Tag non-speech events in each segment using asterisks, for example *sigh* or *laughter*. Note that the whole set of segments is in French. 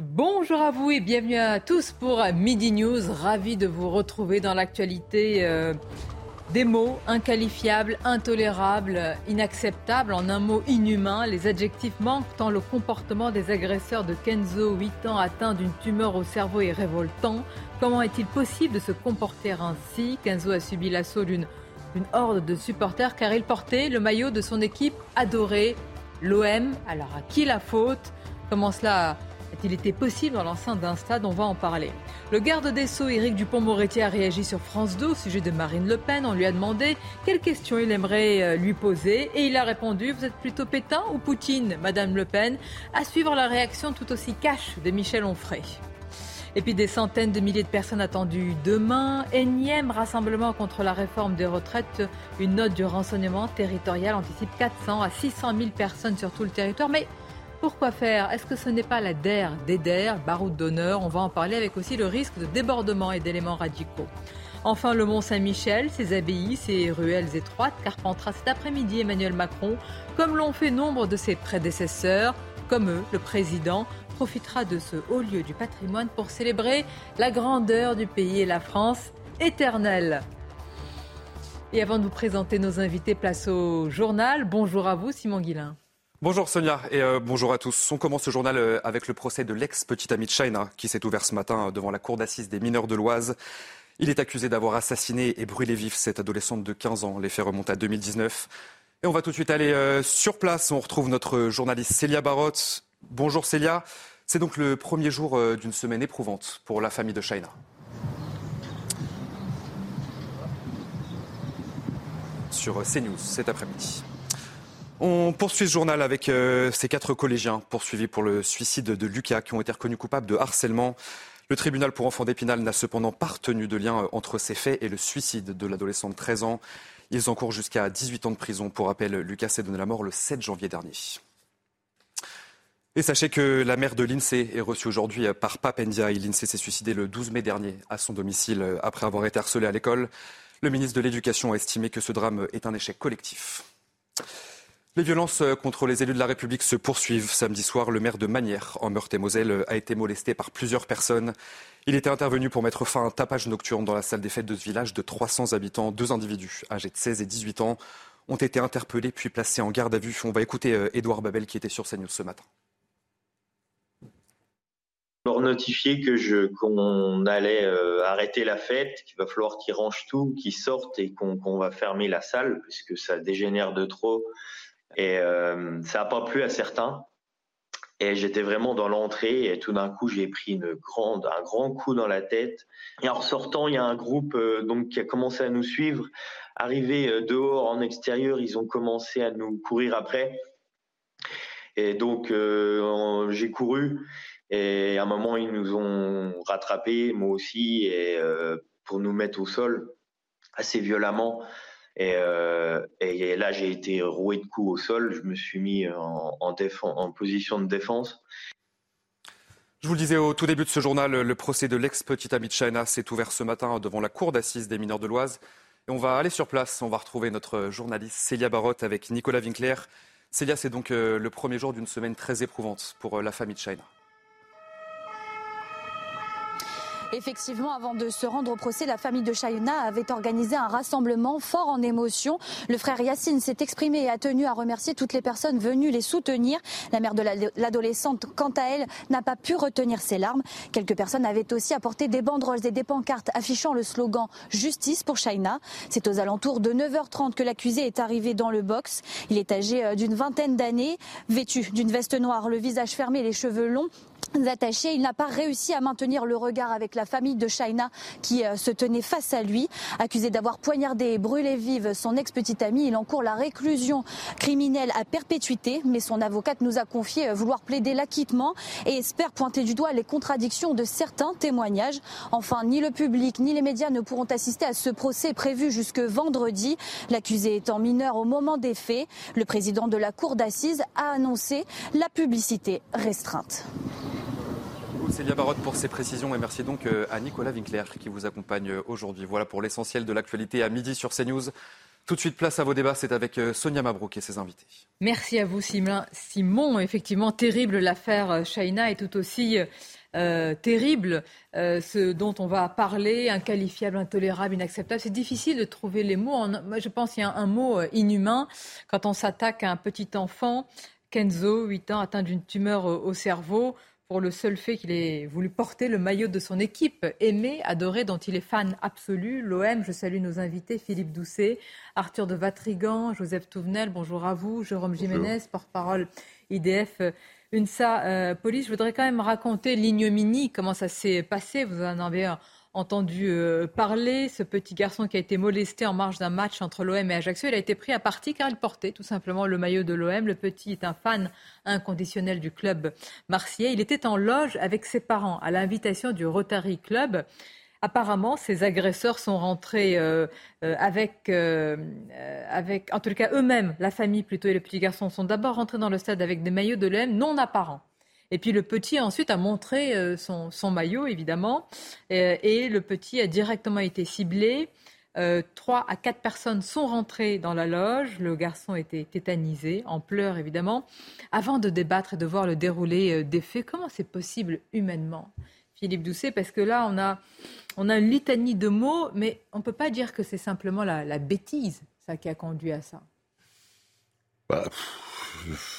Bonjour à vous et bienvenue à tous pour Midi News. Ravi de vous retrouver dans l'actualité euh, des mots inqualifiables, intolérables, inacceptables, en un mot inhumain. Les adjectifs manquent tant le comportement des agresseurs de Kenzo, 8 ans, atteint d'une tumeur au cerveau est révoltant. Comment est-il possible de se comporter ainsi? Kenzo a subi l'assaut d'une une horde de supporters car il portait le maillot de son équipe adorée, l'OM. Alors à qui la faute? Comment cela a-t-il été possible dans l'enceinte d'un stade On va en parler. Le garde des Sceaux, Éric Dupont-Moretti, a réagi sur France 2 au sujet de Marine Le Pen. On lui a demandé quelles questions il aimerait euh, lui poser et il a répondu Vous êtes plutôt Pétain ou Poutine, Madame Le Pen? À suivre la réaction tout aussi cash de Michel Onfray. Et puis des centaines de milliers de personnes attendues demain. Énième rassemblement contre la réforme des retraites. Une note du renseignement territorial anticipe 400 à 600 000 personnes sur tout le territoire. Mais pourquoi faire? Est-ce que ce n'est pas la DER, DER, baroud d'honneur On va en parler avec aussi le risque de débordement et d'éléments radicaux. Enfin, le Mont Saint-Michel, ses abbayes, ses ruelles étroites, carpentera cet après-midi Emmanuel Macron, comme l'ont fait nombre de ses prédécesseurs, comme eux, le président profitera de ce haut lieu du patrimoine pour célébrer la grandeur du pays et la France éternelle. Et avant de vous présenter nos invités, place au journal. Bonjour à vous, Simon Guillain. Bonjour Sonia et euh, bonjour à tous. On commence ce journal euh, avec le procès de l'ex-petit ami de China qui s'est ouvert ce matin euh, devant la cour d'assises des mineurs de l'Oise. Il est accusé d'avoir assassiné et brûlé vif cette adolescente de 15 ans. Les faits remontent à 2019. Et on va tout de suite aller sur place. On retrouve notre journaliste Célia Barotte. Bonjour Célia. C'est donc le premier jour d'une semaine éprouvante pour la famille de Shaina. Sur CNews cet après-midi. On poursuit ce journal avec euh, ces quatre collégiens poursuivis pour le suicide de Lucas qui ont été reconnus coupables de harcèlement. Le tribunal pour enfants d'Épinal n'a cependant pas retenu de lien entre ces faits et le suicide de l'adolescent de 13 ans. Ils encourent jusqu'à 18 ans de prison. Pour rappel, Lucas s'est donné la mort le 7 janvier dernier. Et sachez que la mère de l'INSEE est reçue aujourd'hui par Papendia. L'INSEE s'est suicidé le 12 mai dernier à son domicile après avoir été harcelé à l'école. Le ministre de l'Éducation a estimé que ce drame est un échec collectif. Les violences contre les élus de la République se poursuivent. Samedi soir, le maire de Manière, en Meurthe-et-Moselle, a été molesté par plusieurs personnes. Il était intervenu pour mettre fin à un tapage nocturne dans la salle des fêtes de ce village de 300 habitants. Deux individus, âgés de 16 et 18 ans, ont été interpellés puis placés en garde à vue. On va écouter Édouard Babel qui était sur CNews ce matin leur notifier que qu'on allait euh, arrêter la fête, qu'il va falloir qu'ils rangent tout, qu'ils sortent et qu'on va fermer la salle puisque ça dégénère de trop. Et euh, ça n'a pas plu à certains. Et j'étais vraiment dans l'entrée et tout d'un coup j'ai pris un grand coup dans la tête. Et en ressortant, il y a un groupe euh, donc qui a commencé à nous suivre. Arrivé dehors en extérieur, ils ont commencé à nous courir après. Et donc j'ai couru et à un moment, ils nous ont rattrapés, moi aussi, et euh, pour nous mettre au sol assez violemment. Et, euh, et là, j'ai été roué de coups au sol. Je me suis mis en, en, position de défense. Je vous le disais au tout début de ce journal, le procès de l'ex-petite amie de China s'est ouvert ce matin devant la cour d'assises des mineurs de l'Oise. Et on va aller sur place. On va retrouver notre journaliste Célia Barotte avec Nicolas Winkler. Célia, c'est donc euh, le premier jour d'une semaine très éprouvante pour la famille de China. Effectivement, avant de se rendre au procès, la famille de Chayuna avait organisé un rassemblement fort en émotion. Le frère Yacine s'est exprimé et a tenu à remercier toutes les personnes venues les soutenir. La mère de l'adolescente, quant à elle, n'a pas pu retenir ses larmes. Quelques personnes avaient aussi apporté des banderoles et des pancartes affichant le slogan Justice pour Chayna. C'est aux alentours de 9h30 que l'accusé est arrivé dans le box. Il est âgé euh, d'une vingtaine d'années, vêtu d'une veste noire, le visage fermé, les cheveux longs Il n'a pas réussi à maintenir le regard avec la famille de Shaina qui euh, se tenait face à lui. Accusé d'avoir poignardé et brûlé vive son ex-petite amie, il encourt la réclusion criminelle à perpétuité. Mais son avocate nous a confié euh, vouloir plaider l'acquittement et espère pointer du doigt les contradictions de certains témoignages. Enfin, ni le public ni les médias ne pourront assister à ce procès prévu jusque vendredi. L'accusé étant mineur au moment des faits, le président de la cour d'assises a annoncé la publicité restreinte. Célia Barotte pour ces précisions et merci donc euh, à Nicolas Winkler qui vous accompagne euh, aujourd'hui. Voilà pour l'essentiel de l'actualité à midi sur CNews. Tout de suite, place à vos débats. C'est avec euh, Sonia Mabrouk et ses invités. Merci à vous, Simon. Effectivement, terrible l'affaire Shaina est tout aussi terrible ce dont on va parler, inqualifiable, intolérable, inacceptable. C'est difficile de trouver les mots. Je pense qu'il y a un mot inhumain quand on s'attaque à un petit enfant. Kenzo, 8 ans, atteint d'une tumeur au cerveau pour le seul fait qu'il ait voulu porter le maillot de son équipe, aimé, adoré, dont il est fan absolu. L'OM, je salue nos invités, Philippe Doucet, Arthur de Vatrigan, Joseph Touvenel, bonjour à vous, Jérôme Jiménez, porte-parole IDF. UNSA euh, Police, je voudrais quand même raconter l'ignominie, comment ça s'est passé. Vous en avez un entendu euh, parler. Ce petit garçon qui a été molesté en marge d'un match entre l'OM et Ajaccio, il a été pris à partie car il portait tout simplement le maillot de l'OM. Le petit est un fan inconditionnel du club marseillais. Il était en loge avec ses parents à l'invitation du Rotary Club. Apparemment, ces agresseurs sont rentrés euh, euh, avec, avec, en tout cas eux-mêmes, la famille plutôt et les petits garçons sont d'abord rentrés dans le stade avec des maillots de l'OM non apparents. Et puis le petit ensuite a montré euh, son, maillot, évidemment. Euh, et le petit a directement été ciblé. Euh, trois à quatre personnes sont rentrées dans la loge. Le garçon était tétanisé, en pleurs évidemment. Avant de débattre et de voir le déroulé des faits, comment c'est possible humainement Philippe Doucet, parce que là, on a, on a une litanie de mots, mais on ne peut pas dire que c'est simplement la, bêtise, ça qui a conduit à ça. Bah,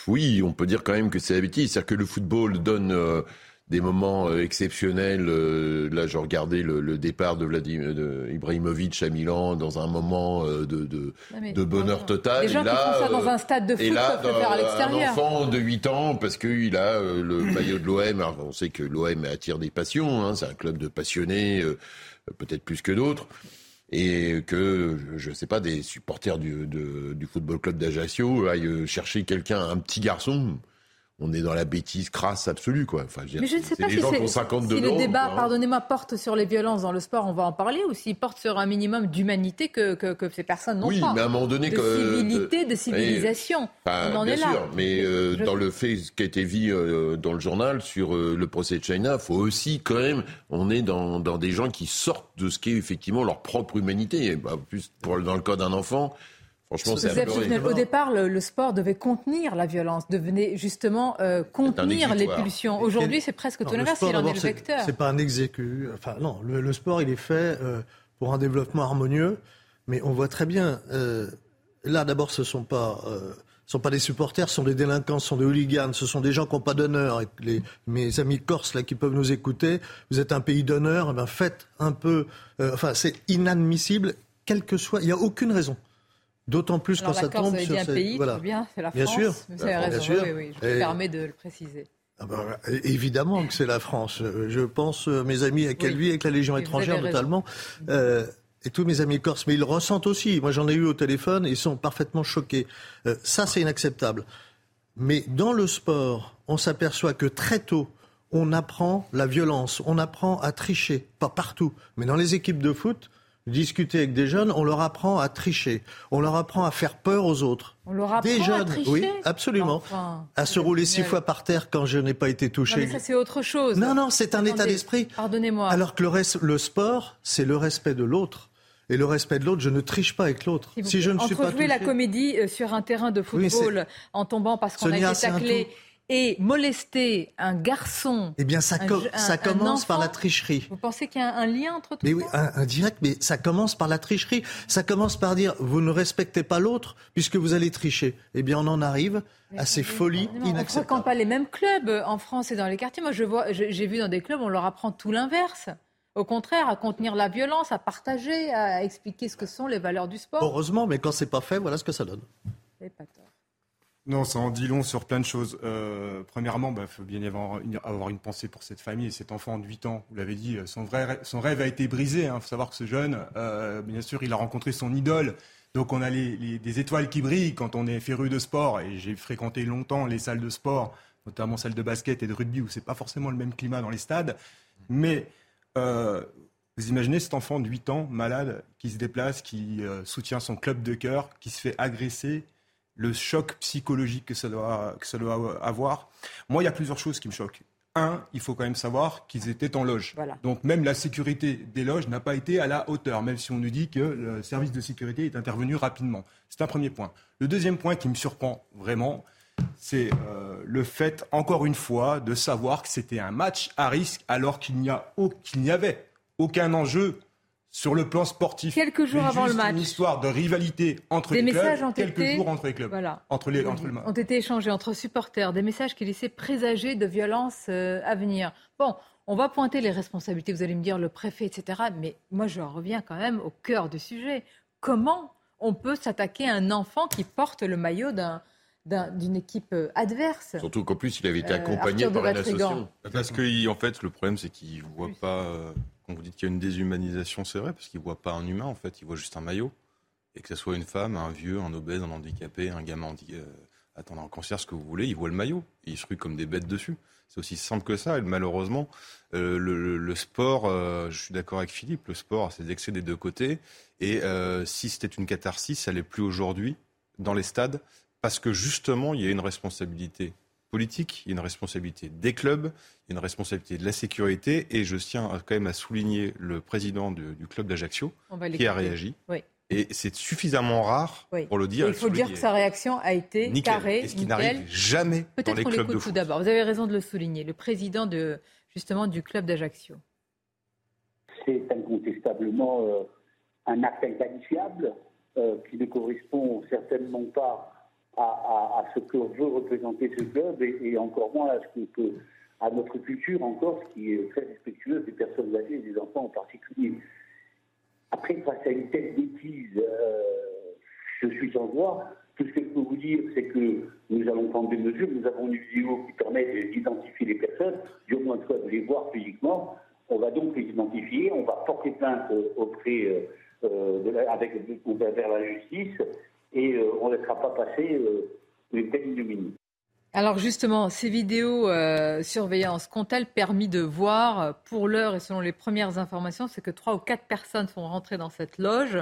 oui, on peut dire quand même que c'est la bêtise. C'est-à-dire que le football donne euh, des moments euh, exceptionnels. Euh, là, je regardais le, départ de, Vladimir, de Ibrahimovic à Milan dans un moment de, de, bonheur total. Les gens qui font ça dans un stade de foot et là, peuvent le faire à l'extérieur. Un enfant de 8 ans, parce qu'il a le maillot de l'OM. On sait que l'OM attire des passions. Hein, c'est un club de passionnés, peut-être plus que d'autres et que, je ne sais pas, des supporters du, du football club d'Ajaccio aillent chercher quelqu'un, un petit garçon, on est dans la bêtise crasse absolue, quoi. Enfin, je mais je ne sais pas si, si le débat, hein. pardonnez-moi, porte sur les violences dans le sport, on va en parler, ou s'il porte sur un minimum d'humanité que, que, ces personnes n'ont oui, pas. mais à un moment donné, de civilité, de civilisation. on en est là. Sûr, mais euh, dans le fait qui a été vu euh, dans le journal sur euh, le procès de China, faut aussi quand même, on est dans, dans des gens qui sortent de ce qu'est effectivement leur propre humanité. Bah, plus pour, dans le cas d'un enfant. Franchement, c'est Au départ, le, sport devait contenir la violence, devenait justement euh, contenir les pulsions. Aujourd'hui, c'est presque tout l'inverse, il en est le vecteur. C'est pas un exécu. Enfin, non, le, sport, il est fait euh, pour un développement harmonieux, mais on voit très bien. Euh, là, d'abord, ce sont pas. sont pas des supporters, ce sont des délinquants, ce sont des hooligans, ce sont des gens qui n'ont pas d'honneur. mes amis corses là qui peuvent nous écouter, vous êtes un pays d'honneur, eh ben faites un peu. enfin, c'est inadmissible, quel que soit. Il n'y a aucune raison. D'autant plus quand ça tombe sur. un pays, voilà. bien, c'est la France. Bien sûr. Vous avez raison, sûr. Oui, oui, je me permets de le préciser. Ah bah, évidemment que c'est la France. Je pense, euh, mes amis à Calvi, avec la Légion étrangère notamment, euh, et tous mes amis corses, mais ils le ressentent aussi. Moi, j'en ai eu au téléphone, ils sont parfaitement choqués. Euh, ça, c'est inacceptable. Mais dans le sport, on s'aperçoit que très tôt, on apprend la violence, on apprend à tricher, pas partout, mais dans les équipes de foot, discuter avec des jeunes, on leur apprend à tricher, on leur apprend à faire peur aux autres. On leur apprend des jeunes, à tricher oui, absolument, à se rouler six fois par terre quand je n'ai pas été touché. Non, mais ça c'est autre chose. Non, non, c'est un état d'esprit. Pardonnez-moi. Alors que le, reste, le sport, c'est le respect de l'autre. Et le respect de l'autre, je ne triche pas avec l'autre. Si, je ne suis pas touché... la comédie euh, sur un terrain de football en tombant parce qu'on a été taclé et molester un garçon. Eh bien, ça, ça commence par la tricherie. Vous pensez qu'il y a un lien entre tout mais Oui, un, direct, mais ça commence par la tricherie. Ça commence par dire vous ne respectez pas l'autre puisque vous allez tricher. Eh bien, on en arrive à ces folies inacceptables. On ne pas les mêmes clubs en France et dans les quartiers. Moi, je vois, j'ai vu dans des clubs, on leur apprend tout l'inverse. Au contraire, à contenir la violence, à partager, à expliquer ce que sont les valeurs du sport. Heureusement, mais quand c'est pas fait, voilà ce que ça donne. pas tort. Non, ça en dit long sur plein de choses. Euh, premièrement, il bah, faut bien avoir une, avoir une, pensée pour cette famille et cet enfant de 8 ans. Vous l'avez dit, son, vrai, son rêve a été brisé. Il hein. faut savoir que ce jeune, euh, bien sûr, il a rencontré son idole. Donc on a des étoiles qui brillent quand on est féru de sport. Et j'ai fréquenté longtemps les salles de sport, notamment celles de basket et de rugby, où c'est pas forcément le même climat dans les stades. Mais euh, vous imaginez cet enfant de 8 ans, malade, qui se déplace, qui soutient son club de cœur, qui se fait agresser le choc psychologique que ça doit, que ça doit avoir. Moi, il y a plusieurs choses qui me choquent. Un, il faut quand même savoir qu'ils étaient en loge. Donc même la sécurité des loges n'a pas été à la hauteur, même si on nous dit que le service de sécurité est intervenu rapidement. C'est un premier point. Le deuxième point qui me surprend vraiment, c'est euh, le fait, encore une fois, de savoir que c'était un match à risque alors qu'il n'y avait aucun enjeu sur le plan sportif. Quelques jours avant le match. Une histoire de rivalité entre les messages ont quelques été, jours entre les clubs. Voilà. Entre les, entre le... Ont été échangés entre supporters, des messages qui laissaient présager de violences euh, à venir. Bon, on va pointer les responsabilités, vous allez me dire le préfet, etc. Mais moi, je reviens quand même au cœur du sujet. Comment on peut s'attaquer à un enfant qui porte le maillot d'un d'une équipe euh, adverse? Surtout qu'en plus, il avait été euh, accompagné par une association. Parce que, en fait, le problème, c'est qu'il ne voit pas quand vous dites qu'il y a une déshumanisation, c'est vrai, parce qu'il ne voit pas un humain, en fait, il voit juste un maillot. Et que ce soit une femme, un vieux, un obèse, un handicapé, un gamin euh, attendant un cancer, ce que vous voulez, il voit le maillot. Et il se rue comme des bêtes dessus. C'est aussi simple que ça. Et malheureusement, euh, le, sport, euh, je suis d'accord avec Philippe, le sport a ses excès des deux côtés. Et si c'était une catharsis, ça l'est plus aujourd'hui dans les stades, parce que justement, il y a une responsabilité politique, il y a une responsabilité des clubs, il y a une responsabilité de la sécurité, et je tiens quand même à souligner le président du, club d'Ajaccio qui a réagi. Et c'est suffisamment rare pour le dire. il faut dire que sa réaction a été carrée, et ce qui n'arrive jamais dans les clubs de foot. tout d'abord. Vous avez raison de le souligner. Le président de justement du club d'Ajaccio. C'est incontestablement euh, un acte inqualifiable euh, qui ne correspond certainement pas à, ce que veut représenter ce club et, encore moins à, ce que, à notre culture en Corse qui est très respectueuse des personnes âgées et des enfants en particulier. Après, face à une telle bêtise, euh, je suis sans voix. Tout ce que je peux vous dire, c'est que nous allons prendre des mesures. Nous avons une vidéo qui permet d'identifier les personnes, du moins de les voir physiquement. On va donc les identifier, on va porter plainte auprès euh, de la, avec, vers la justice et euh, on ne laissera pas passer euh, une telle ignominie. Alors justement, ces vidéos euh, surveillance qu'ont-elles permis de voir Pour l'heure et selon les premières informations, c'est que trois ou quatre personnes sont rentrées dans cette loge.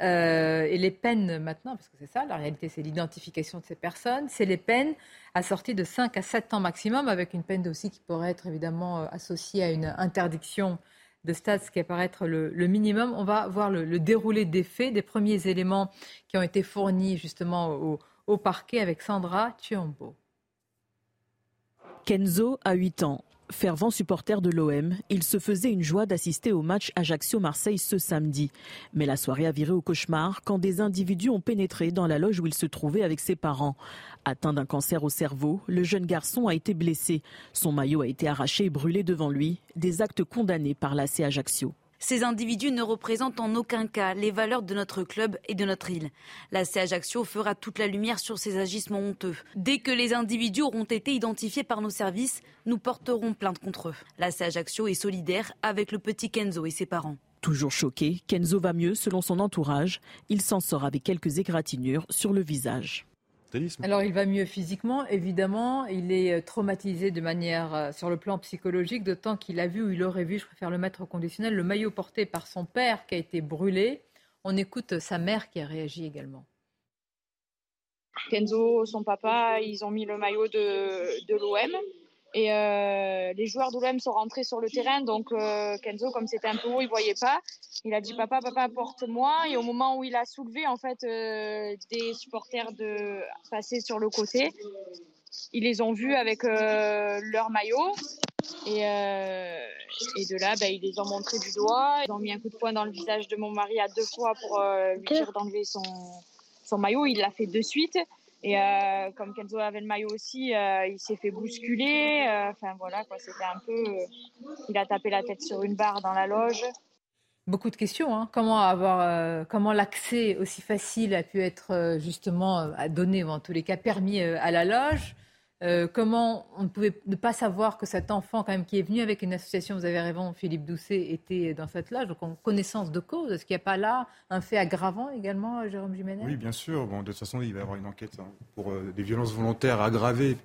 et les peines maintenant, parce que c'est ça, la réalité c'est l'identification de ces personnes, c'est les peines assorties de 5 à 7 ans maximum, avec une peine aussi qui pourrait être évidemment associée à une interdiction de stade, ce qui apparaît être le, minimum. On va voir le, déroulé des faits, des premiers éléments qui ont été fournis justement au, parquet avec Sandra Tuombo. Kenzo a 8 ans. Fervent supporter de l'OM, il se faisait une joie d'assister au match Ajaccio-Marseille ce samedi. Mais la soirée a viré au cauchemar quand des individus ont pénétré dans la loge où il se trouvait avec ses parents. Atteint d'un cancer au cerveau, le jeune garçon a été blessé. Son maillot a été arraché et brûlé devant lui, des actes condamnés par l'AC Ajaccio. Ces individus ne représentent en aucun cas les valeurs de notre club et de notre île. La Ajaccio fera toute la lumière sur ces agissements honteux. Dès que les individus auront été identifiés par nos services, nous porterons plainte contre eux. La Ajaccio est solidaire avec le petit Kenzo et ses parents. Toujours choqué, Kenzo va mieux selon son entourage. Il s'en sort avec quelques égratignures sur le visage. Alors il va mieux physiquement, évidemment. Il est euh, traumatisé de manière euh, sur le plan psychologique, d'autant qu'il a vu ou il aurait vu, je préfère le mettre au conditionnel, le maillot porté par son père qui a été brûlé. On écoute sa mère qui a réagi également. Kenzo, son papa, ils ont mis le maillot de, de l'OM. Et euh, les joueurs d'OM sont rentrés sur le terrain, donc euh, Kenzo, comme c'était un peu haut, il voyait pas. Il a dit papa, papa, porte-moi. Et au moment où il a soulevé en fait euh, des supporters de passer sur le côté, ils les ont vus avec leur maillot. Et, et de là, bah, ils les ont montrés du doigt. Ils ont mis un coup de poing dans le visage de mon mari à deux fois pour lui dire d'enlever son, son maillot. Il l'a fait de suite. Et euh, comme Kenzo avait le maillot aussi, euh, il s'est fait bousculer. Euh, enfin voilà, quoi, c'était un peu. il a tapé la tête sur une barre dans la loge. Beaucoup de questions. Hein. Comment avoir, comment l'accès aussi facile a pu être justement donné, ou en tous les cas permis à la loge? Comment on ne pouvait ne pas savoir que cet enfant, quand même, qui est venu avec une association, vous avez raison, Philippe Doucet, était dans cette loge. Donc, en connaissance de cause, est-ce qu'il n'y a pas là un fait aggravant également, Jérôme Jiménez? Oui, bien sûr. Bon, de toute façon, il va y avoir une enquête hein, pour des violences volontaires aggravées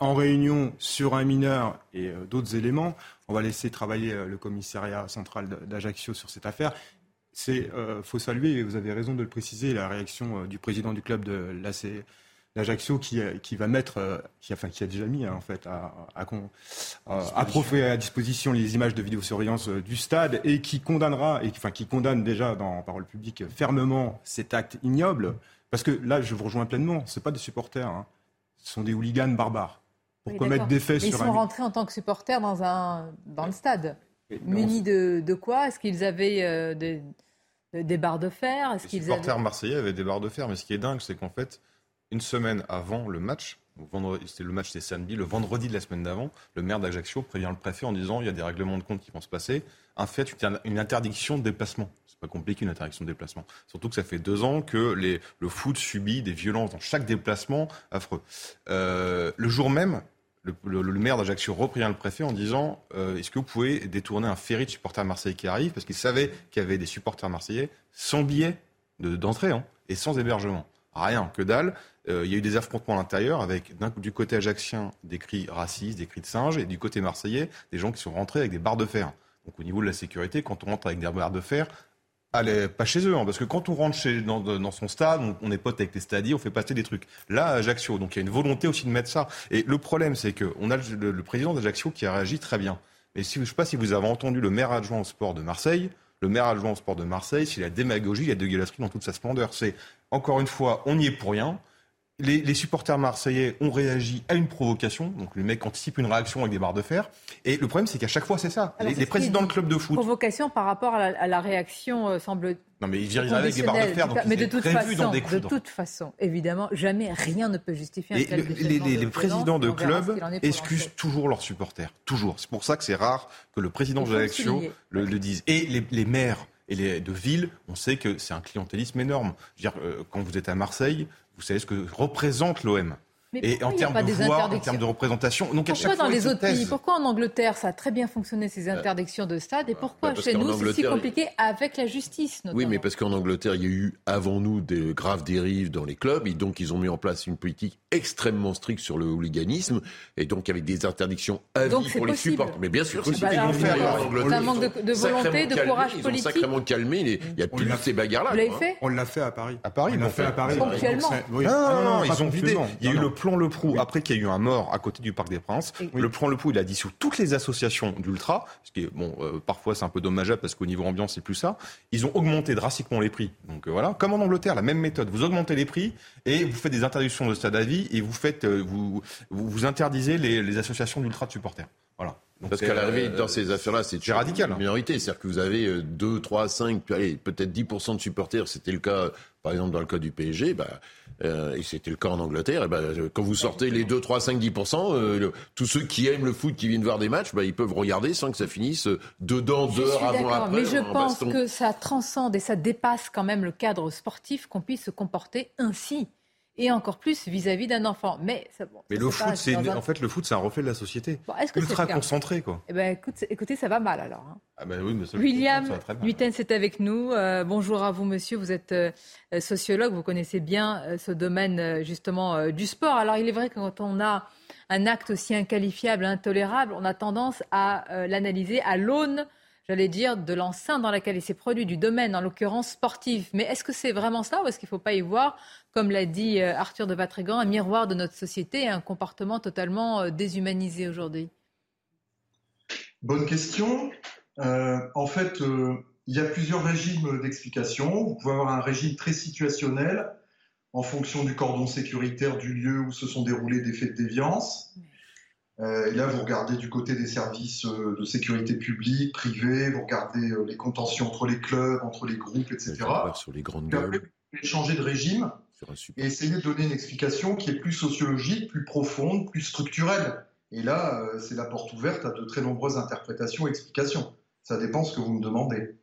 en réunion sur un mineur et d'autres éléments. On va laisser travailler euh, le commissariat central d'Ajaccio sur cette affaire. C'est euh, faut saluer, et vous avez raison de le préciser, la réaction euh, du président du club de d'Ajaccio qui, qui va mettre, qui, enfin, qui a déjà mis hein, en fait à, à, à, à, disposition les images de vidéosurveillance du stade et qui condamnera, et enfin qui condamne déjà dans parole publique fermement cet acte ignoble. Parce que là, je vous rejoins pleinement, ce pas des supporters, hein. ce sont des hooligans barbares pour commettre des faits Mais Ils sont rentrés en tant que supporters dans, un, dans le stade. Munis de, de, quoi? Est-ce qu'ils avaient euh, des, des, barres de fer? Les supporters marseillais avaient des barres de fer, mais ce qui est dingue, c'est qu'en fait, une semaine avant le match, le match c'était samedi, le vendredi de la semaine d'avant, le maire d'Ajaccio prévient le préfet en disant il y a des règlements de compte qui vont se passer, un fait, une interdiction de déplacement. C'est pas compliqué une interdiction de déplacement. Surtout que ça fait deux ans que le foot subit des violences dans chaque déplacement affreux. Euh, le jour même, le, maire d'Ajaccio reprévient le préfet en disant euh, est-ce que vous pouvez détourner un ferry de supporters marseillais qui arrive parce qu'il savait qu'il y avait des supporters marseillais sans billet d'entrée hein, et sans hébergement. Rien, que dalle. Euh, il y a eu des affrontements à l'intérieur avec du côté ajaccien des cris racistes, des cris de singes et du côté marseillais des gens qui sont rentrés avec des barres de fer. Donc au niveau de la sécurité, quand on rentre avec des barres de fer, Allez, pas chez eux, hein, parce que quand on rentre chez, dans, son stade, on, est pote avec les stadiers, on fait passer des trucs. Là, Ajaccio, donc il y a une volonté aussi de mettre ça. Et le problème, c'est qu'on a le, président d'Ajaccio qui a réagi très bien. Mais si, je ne sais pas si vous avez entendu le maire adjoint au sport de Marseille. Le maire adjoint au sport de Marseille, c'est la démagogie, il y a de gueulasserie dans toute sa splendeur. C'est, encore une fois, on n'y est pour rien les, supporters marseillais ont réagi à une provocation. Donc le mec anticipe une réaction avec des barres de fer. Et le problème, c'est qu'à chaque fois, c'est ça. les, présidents de club de foot. Provocation par rapport à la, réaction, euh, semble. Non, mais ils avec des barres de fer. Donc mais de toute façon, de toute façon, évidemment, jamais rien ne peut justifier un tel les, les, présidents de club excusent toujours leurs supporters. Toujours. C'est pour ça que c'est rare que le président de l'élection le, le dise. Et les, maires et les, de ville, on sait que c'est un clientélisme énorme. Je veux dire, euh, quand vous êtes à Marseille, vous savez ce que représente l'OM. Et en termes de voix, en termes de représentation. Donc pourquoi dans les autres pays Pourquoi en Angleterre ça a très bien fonctionné ces euh, interdictions de stade et pourquoi bah, chez nous c'est si compliqué avec la justice Oui, mais parce qu'en Angleterre il y a eu avant nous des graves dérives dans les clubs et donc ils ont mis en place une politique extrêmement stricte sur le hooliganisme et donc avec des interdictions à vie pour les supporters. Mais bien sûr, c'est possible. C'est un manque de, volonté, de courage politique. Ils ont sacrément calmé. Il n'y a plus de ces bagarres-là. On l'a fait à Paris. À Paris, on l'a fait à Paris. Ponctuellement. Non, non, non, ils ont vidé. Il y a eu le plan Le Prou après qu'il y a eu un mort à côté du Parc des Princes. Le plan Le Prou, il a dit sur toutes les associations d'ultra, ce qui est bon, euh, parfois c'est un peu dommageable parce qu'au niveau ambiance c'est plus ça. Ils ont augmenté drastiquement les prix. Donc euh, voilà, comme en Angleterre, la même méthode. Vous augmentez les prix et vous faites des interdictions de stade à vie et vous faites euh, vous, vous, interdisez les, associations d'ultra de supporters. Voilà. Parce qu'à l'arrivée, dans ces affaires-là, c'est radical. Une hein. minorité. C'est-à-dire que vous avez 2, 3, 5, peut-être 10% de supporters. C'était le cas, par exemple, dans le cas du PSG. Bah, euh, et c'était le cas en Angleterre. Et bah, quand vous sortez les 2, 3, 5, 10%, tous ceux qui aiment le foot, qui viennent voir des matchs, bah, ils peuvent regarder sans que ça finisse dedans, deux heures avant, après. Mais je pense que ça transcende et ça dépasse quand même le cadre sportif qu'on puisse se comporter ainsi et encore plus vis-à-vis d'un enfant. Mais, mais le foot, c'est en fait le foot, c'est un reflet de la société. Bon, est-ce que Ultra concentré, quoi. Eh ben, écoute, écoutez, ça va mal alors. Hein. Ah ben oui, mais William Nuiten, c'est avec nous. Euh, bonjour à vous, monsieur. Vous êtes euh, sociologue, vous connaissez bien euh, ce domaine justement du sport. Alors, il est vrai que quand on a un acte aussi inqualifiable, intolérable, on a tendance à l'analyser à l'aune j'allais dire, de l'enceinte dans laquelle il s'est produit, du domaine, en l'occurrence sportif. Mais est-ce que c'est vraiment ça ou est-ce qu'il ne faut pas y voir comme l'a dit euh, Arthur de Vatrigan, un miroir de notre société et un comportement totalement euh, déshumanisé aujourd'hui Bonne question. Euh, en fait, il y a plusieurs régimes d'explication. Vous pouvez avoir un régime très situationnel en fonction du cordon sécuritaire du lieu où se sont déroulés des faits de déviance. et là, vous regardez du côté des services de sécurité publique, privés, vous regardez les contentions entre les clubs, entre les groupes, etc. Sur les grandes gueules. vous pouvez changer de régime et essayer de donner une explication qui est plus sociologique, plus profonde, plus structurelle. Et là, euh, c'est la porte ouverte à de très nombreuses interprétations et explications. Ça dépend ce que vous me demandez.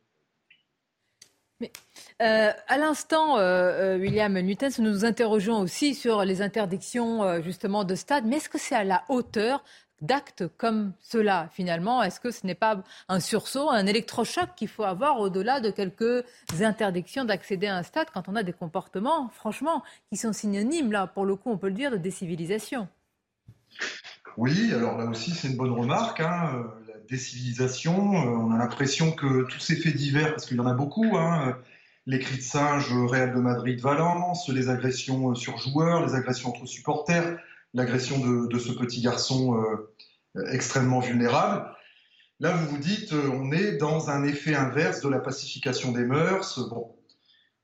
Mais euh, à l'instant, euh, euh, William Nutens, nous nous interrogeons aussi sur les interdictions justement de stade. Mais est-ce que c'est à la hauteur d'actes comme cela finalement Est-ce que ce n'est pas un sursaut, un électrochoc qu'il faut avoir au-delà de quelques interdictions d'accéder à un stade quand on a des comportements, franchement, qui sont synonymes, là, pour le coup, on peut le dire, de décivilisation? Oui, alors là aussi, c'est une bonne remarque. Hein décivilisation. Euh, on a l'impression que tous ces faits divers, parce qu'il y en a beaucoup, hein, euh, les cris de singe Real de Madrid-Valence, les agressions euh, sur joueurs, les agressions entre supporters, l'agression de, ce petit garçon extrêmement vulnérable. Là, vous vous dites, on est dans un effet inverse de la pacification des mœurs. Bon,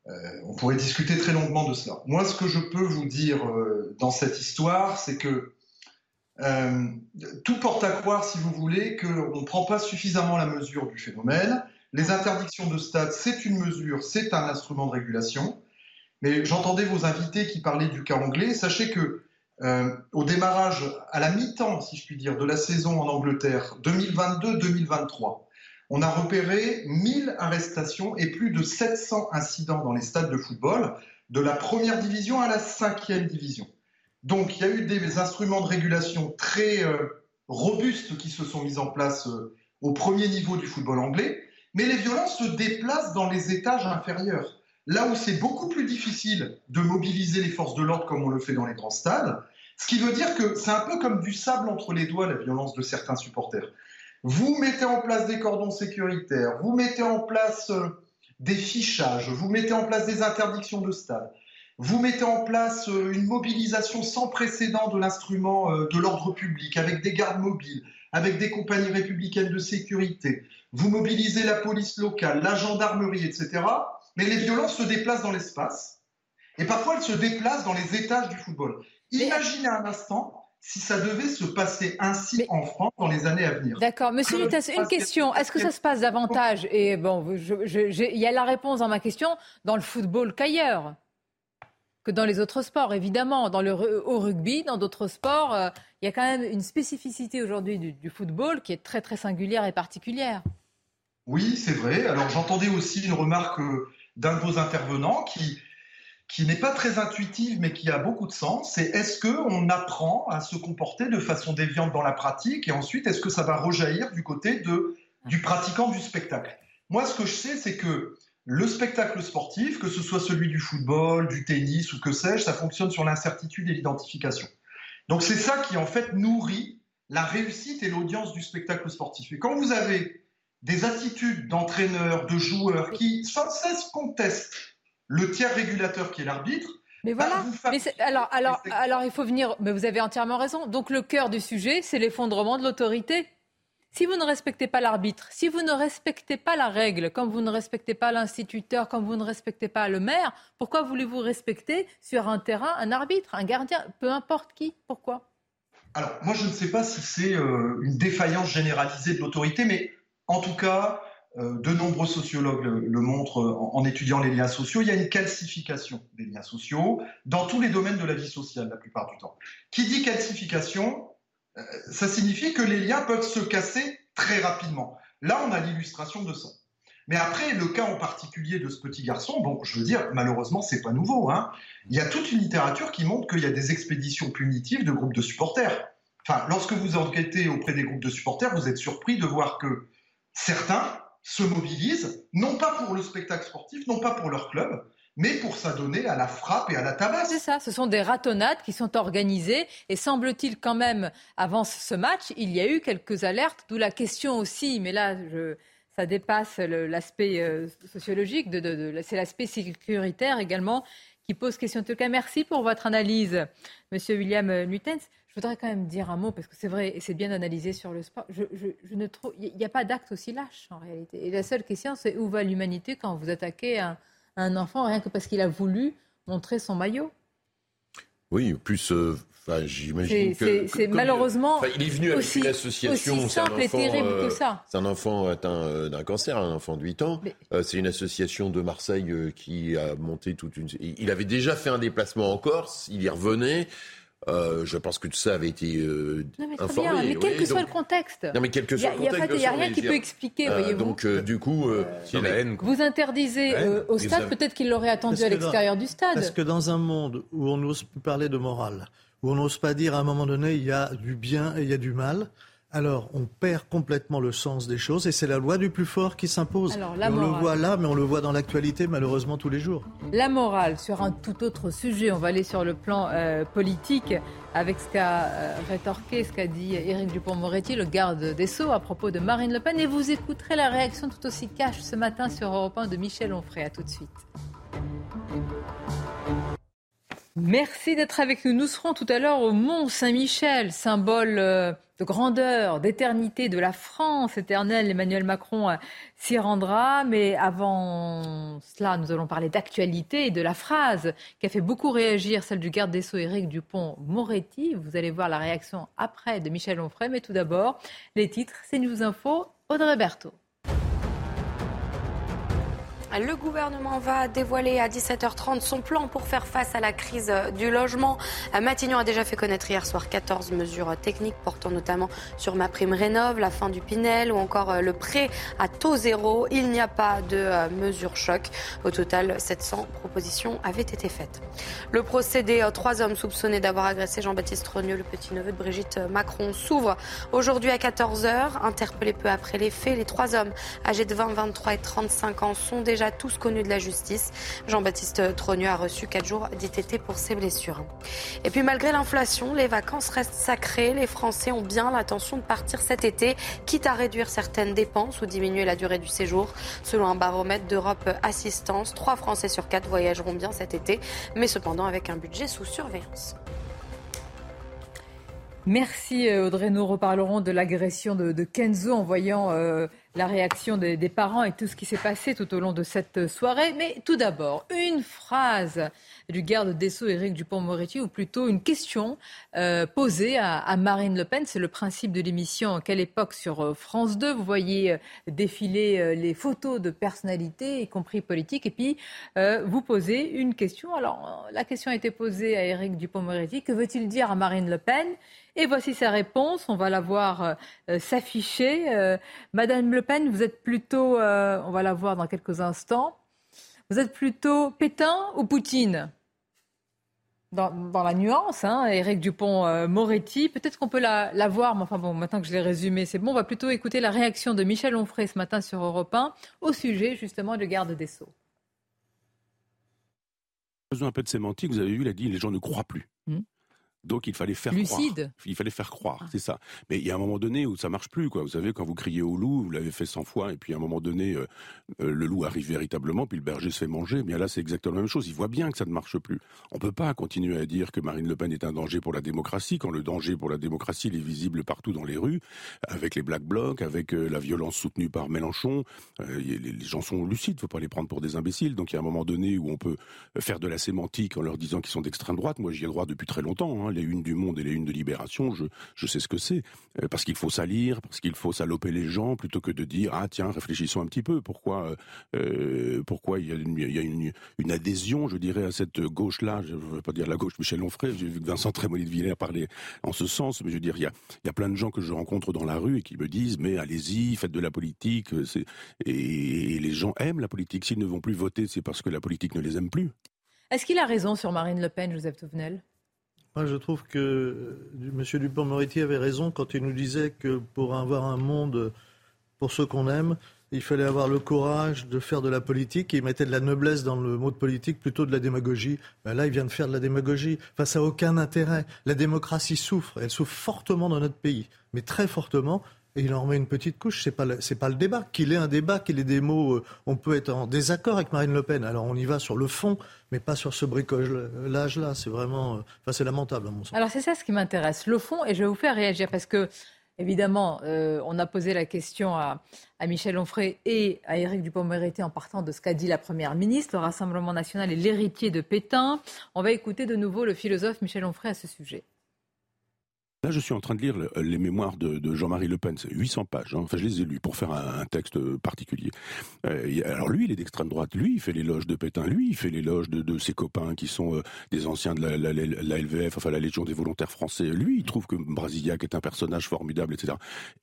on pourrait discuter très longuement de cela. Moi, ce que je peux vous dire dans cette histoire, c'est que euh, tout porte à croire, si vous voulez, qu'on ne prend pas suffisamment la mesure du phénomène. Les interdictions de stade, c'est une mesure, c'est un instrument de régulation. Mais j'entendais vos invités qui parlaient du cas anglais. Sachez que euh, au démarrage, à la mi-temps, si je puis dire, de la saison en Angleterre 2022-2023, on a repéré 1000 arrestations et plus de 700 incidents dans les stades de football, de la première division à la cinquième division. Donc il y a eu des instruments de régulation très euh, robustes qui se sont mis en place euh, au premier niveau du football anglais, mais les violences se déplacent dans les étages inférieurs. Là où c'est beaucoup plus difficile de mobiliser les forces de l'ordre comme on le fait dans les grands stades, ce qui veut dire que c'est un peu comme du sable entre les doigts la violence de certains supporters. Vous mettez en place des cordons sécuritaires, vous mettez en place euh, des fichages, vous mettez en place des interdictions de stade, vous mettez en place euh, une mobilisation sans précédent de l'instrument euh, de l'ordre public, avec des gardes mobiles, avec des compagnies républicaines de sécurité. Vous mobilisez la police locale, la gendarmerie, etc. Mais les violences se déplacent dans l'espace. Et parfois, elles se déplacent dans les étages du football. Imaginez un instant si ça devait se passer ainsi en France dans les années à venir. D'accord. Monsieur Lutas, une question. Est-ce que ça se passe davantage Et bon, il y a la réponse dans ma question dans le football qu'ailleurs que dans les autres sports, évidemment. Dans le, au rugby, dans d'autres sports, euh, il y a quand même une spécificité aujourd'hui du, football qui est très très singulière et particulière. Oui, c'est vrai. Alors j'entendais aussi une remarque euh, d'un de vos intervenants qui, qui n'est pas très intuitive mais qui a beaucoup de sens. C'est est-ce qu'on apprend à se comporter de façon déviante dans la pratique et ensuite est-ce que ça va rejaillir du côté de, du pratiquant du spectacle? Moi, ce que je sais, c'est que le spectacle sportif, que ce soit celui du football, du tennis ou que sais-je, ça fonctionne sur l'incertitude et l'identification. Donc c'est ça qui en fait nourrit la réussite et l'audience du spectacle sportif. Et quand vous avez des attitudes d'entraîneurs, de joueurs qui sans cesse contestent le tiers régulateur qui est l'arbitre, mais voilà. Bah, mais alors, alors, alors, il faut venir. Mais vous avez entièrement raison. Donc, le cœur du sujet, c'est l'effondrement de l'autorité. Si vous ne respectez pas l'arbitre, si vous ne respectez pas la règle, comme vous ne respectez pas l'instituteur, comme vous ne respectez pas le maire, pourquoi voulez-vous respecter sur un terrain un arbitre, un gardien, peu importe qui Pourquoi? Alors, moi, je ne sais pas si c'est euh, une défaillance généralisée de l'autorité, mais en tout cas, euh, de nombreux sociologues le, montrent en, en, étudiant les liens sociaux, il y a une calcification des liens sociaux dans tous les domaines de la vie sociale la plupart du temps. Qui dit calcification euh, ça signifie que les liens peuvent se casser très rapidement. Là, on a l'illustration de ça. Mais après, le cas en particulier de ce petit garçon, bon, je veux dire, malheureusement, c'est pas nouveau. Hein. Il y a toute une littérature qui montre qu'il y a des expéditions punitives de groupes de supporters. Enfin, lorsque vous enquêtez auprès des groupes de supporters, vous êtes surpris de voir que certains se mobilisent, non pas pour le spectacle sportif, non pas pour leur club, mais pour s'adonner à la frappe et à la tabasse. C'est ça, ce sont des ratonnades qui sont organisées et semble-t-il quand même, avant ce match, il y a eu quelques alertes, d'où la question aussi, mais là, ça dépasse l'aspect euh, sociologique, c'est l'aspect sécuritaire également qui pose question. En tout cas, merci pour votre analyse, Monsieur William Lutens. Je voudrais quand même dire un mot, parce que c'est vrai, et c'est bien analysé sur le sport. Je, ne trouve, il n'y a pas d'acte aussi lâche en réalité. Et la seule question, c'est où va l'humanité quand vous attaquez un un enfant rien que parce qu'il a voulu montrer son maillot? Oui, plus, euh, j'imagine que. C'est malheureusement. il est venu avec une association. Aussi euh. C'est un enfant atteint euh, d'un cancer, un enfant de 8 ans. c'est une association de Marseille qui a monté toute une. Il avait déjà fait un déplacement en Corse, il y revenait. Euh, je pense que tout ça avait été euh, non, mais informé. mais quel que soit le contexte. Non, mais quel que soit le contexte. Il n'y a, rien qui peut expliquer, euh, voyez-vous. Donc, euh, du coup, euh, la haine. Vous interdisez euh, au stade, peut-être qu'il l'aurait attendu à l'extérieur du stade. Parce que dans un monde où on n'ose plus parler de morale, où on n'ose pas dire à un moment donné il y a du bien et il y a du mal, alors on perd complètement le sens des choses et c'est la loi du plus fort qui s'impose. On le voit là, mais on le voit dans l'actualité malheureusement tous les jours. La morale sur un tout autre sujet. On va aller sur le plan euh, politique avec ce qu'a euh, rétorqué, ce qu'a dit Éric Dupont-Moretti, le garde des Sceaux, à propos de Marine Le Pen. Et vous écouterez la réaction tout aussi cash ce matin sur Europe 1 de Michel Onfray. À tout de suite. Merci d'être avec nous. Nous serons tout à l'heure au Mont Saint-Michel, symbole euh, de grandeur, d'éternité de la France éternelle. Emmanuel Macron euh, s'y rendra. Mais avant cela, nous allons parler d'actualité et de la phrase qui a fait beaucoup réagir, celle du garde des Sceaux Éric Dupont-Moretti. Vous allez voir la réaction après de Michel Onfray. Mais tout d'abord, les titres, c'est News Info, Audrey Berthaud. Le gouvernement va dévoiler à 17h30 son plan pour faire face à la crise du logement. Matignon a déjà fait connaître hier soir 14 mesures techniques portant notamment sur ma prime rénov, la fin du Pinel ou encore le prêt à taux zéro. Il n'y a pas de mesures choc. Au total, 700 propositions avaient été faites. Le procès des trois hommes soupçonnés d'avoir agressé Jean-Baptiste Trogneux, le petit-neveu de Brigitte Macron, s'ouvre aujourd'hui à 14h. Interpellés peu après les faits, les trois hommes âgés de 20, 23 et 35 ans sont déjà tous connus de la justice. Jean-Baptiste Trogneux a reçu 4 jours d'ITT pour ses blessures. Et puis malgré l'inflation, les vacances restent sacrées. Les Français ont bien l'intention de partir cet été, quitte à réduire certaines dépenses ou diminuer la durée du séjour. Selon un baromètre d'Europe Assistance, 3 Français sur 4 voyageront bien cet été, mais cependant avec un budget sous surveillance. Merci Audrey. Nous reparlerons de l'agression de, de, Kenzo en voyant euh, la réaction des, parents et tout ce qui s'est passé tout au long de cette soirée. Mais tout d'abord, une phrase du garde des Sceaux Éric Dupont-Moretti, ou plutôt une question euh, posée à, Marine Le Pen. C'est le principe de l'émission Quelle époque? sur France 2. Vous voyez euh, défiler les photos de personnalités, y compris politiques, et puis euh, vous posez une question. Alors, la question a été posée à Éric Dupont-Moretti. Que veut-il dire à Marine Le Pen? Et voici sa réponse. On va la voir euh, s'afficher. Euh, Madame Le Pen, vous êtes plutôt, euh, on va la voir dans quelques instants, vous êtes plutôt Pétain ou Poutine? Dans, dans, la nuance, hein, Éric Dupont-Moretti. Peut-être qu'on peut la, la, voir, mais enfin bon, maintenant que je l'ai résumé, c'est bon. On va plutôt écouter la réaction de Michel Onfray ce matin sur Europe 1 au sujet justement du garde des Sceaux. besoin un peu de sémantique. Vous avez vu, il a dit les gens ne croient plus. Mmh. Donc il fallait faire Lucide. croire. Il fallait faire croire, ah. c'est ça. Mais il y a un moment donné où ça marche plus, quoi. Vous savez, quand vous criez au loup, vous l'avez fait 100 fois, et puis à un moment donné, euh, euh, le loup arrive véritablement, puis le berger se fait manger. Bien là, c'est exactement la même chose. Il voit bien que ça ne marche plus. On peut pas continuer à dire que Marine Le Pen est un danger pour la démocratie, quand le danger pour la démocratie il est visible partout dans les rues, avec les black blocs, avec euh, la violence soutenue par Mélenchon. Les, les, gens sont lucides, faut pas les prendre pour des imbéciles. Donc il y a un moment donné où on peut faire de la sémantique en leur disant qu'ils sont d'extrême droite. Moi, j'y ai droit depuis très longtemps. Hein. Les unes du Monde et les une de Libération, je, je sais ce que c'est. Euh, parce qu'il faut salir, parce qu'il faut saloper les gens, plutôt que de dire ah tiens réfléchissons un petit peu. Pourquoi euh, pourquoi il y a, une, adhésion, je dirais, à cette gauche là. Je ne veux pas dire la gauche Michel Onfray. J'ai vu que Vincent Trémollet de Villers parlait en ce sens, mais je veux dire il y a, y a plein de gens que je rencontre dans la rue et qui me disent mais allez-y, faites de la politique. Et, et les gens aiment la politique. S'ils ne vont plus voter, c'est parce que la politique ne les aime plus. Est-ce qu'il a raison sur Marine Le Pen, Joseph Touvenel? Moi, je trouve que M. Dupont-Moretti avait raison quand il nous disait que pour avoir un monde pour ceux qu'on aime, il fallait avoir le courage de faire de la politique. Et il mettait de la noblesse dans le mot de politique plutôt de la démagogie. Ben là, il vient de faire de la démagogie. Enfin, ça n'a aucun intérêt. La démocratie souffre. Elle souffre fortement dans notre pays, mais très fortement. Et il en remet une petite couche. C'est pas pas le débat. Qu'il ait un débat, qu'il ait des mots, euh, on peut être en désaccord avec Marine Le Pen. Alors on y va sur le fond, mais pas sur ce bricolage-là. C'est vraiment, euh, enfin c'est lamentable à mon sens. Alors c'est ça ce qui m'intéresse, le fond, et je vais vous faire réagir parce que. Évidemment, euh, on a posé la question à, à Michel Onfray et à Éric Dupond-Moretti en partant de ce qu'a dit la Première ministre. Le Rassemblement national est l'héritier de Pétain. On va écouter de nouveau le philosophe Michel Onfray à ce sujet. Là, je suis en train de lire les mémoires de, Jean-Marie Le Pen, c'est 800 pages. Hein. Enfin, je les ai lus pour faire un, texte particulier. Euh, alors lui, il est d'extrême droite. Lui, il fait l'éloge de Pétain. Lui, il fait l'éloge de, ses copains qui sont euh, des anciens de la, LVF, enfin la Légion des volontaires français. Lui, il trouve que Brasiliac est un personnage formidable, etc.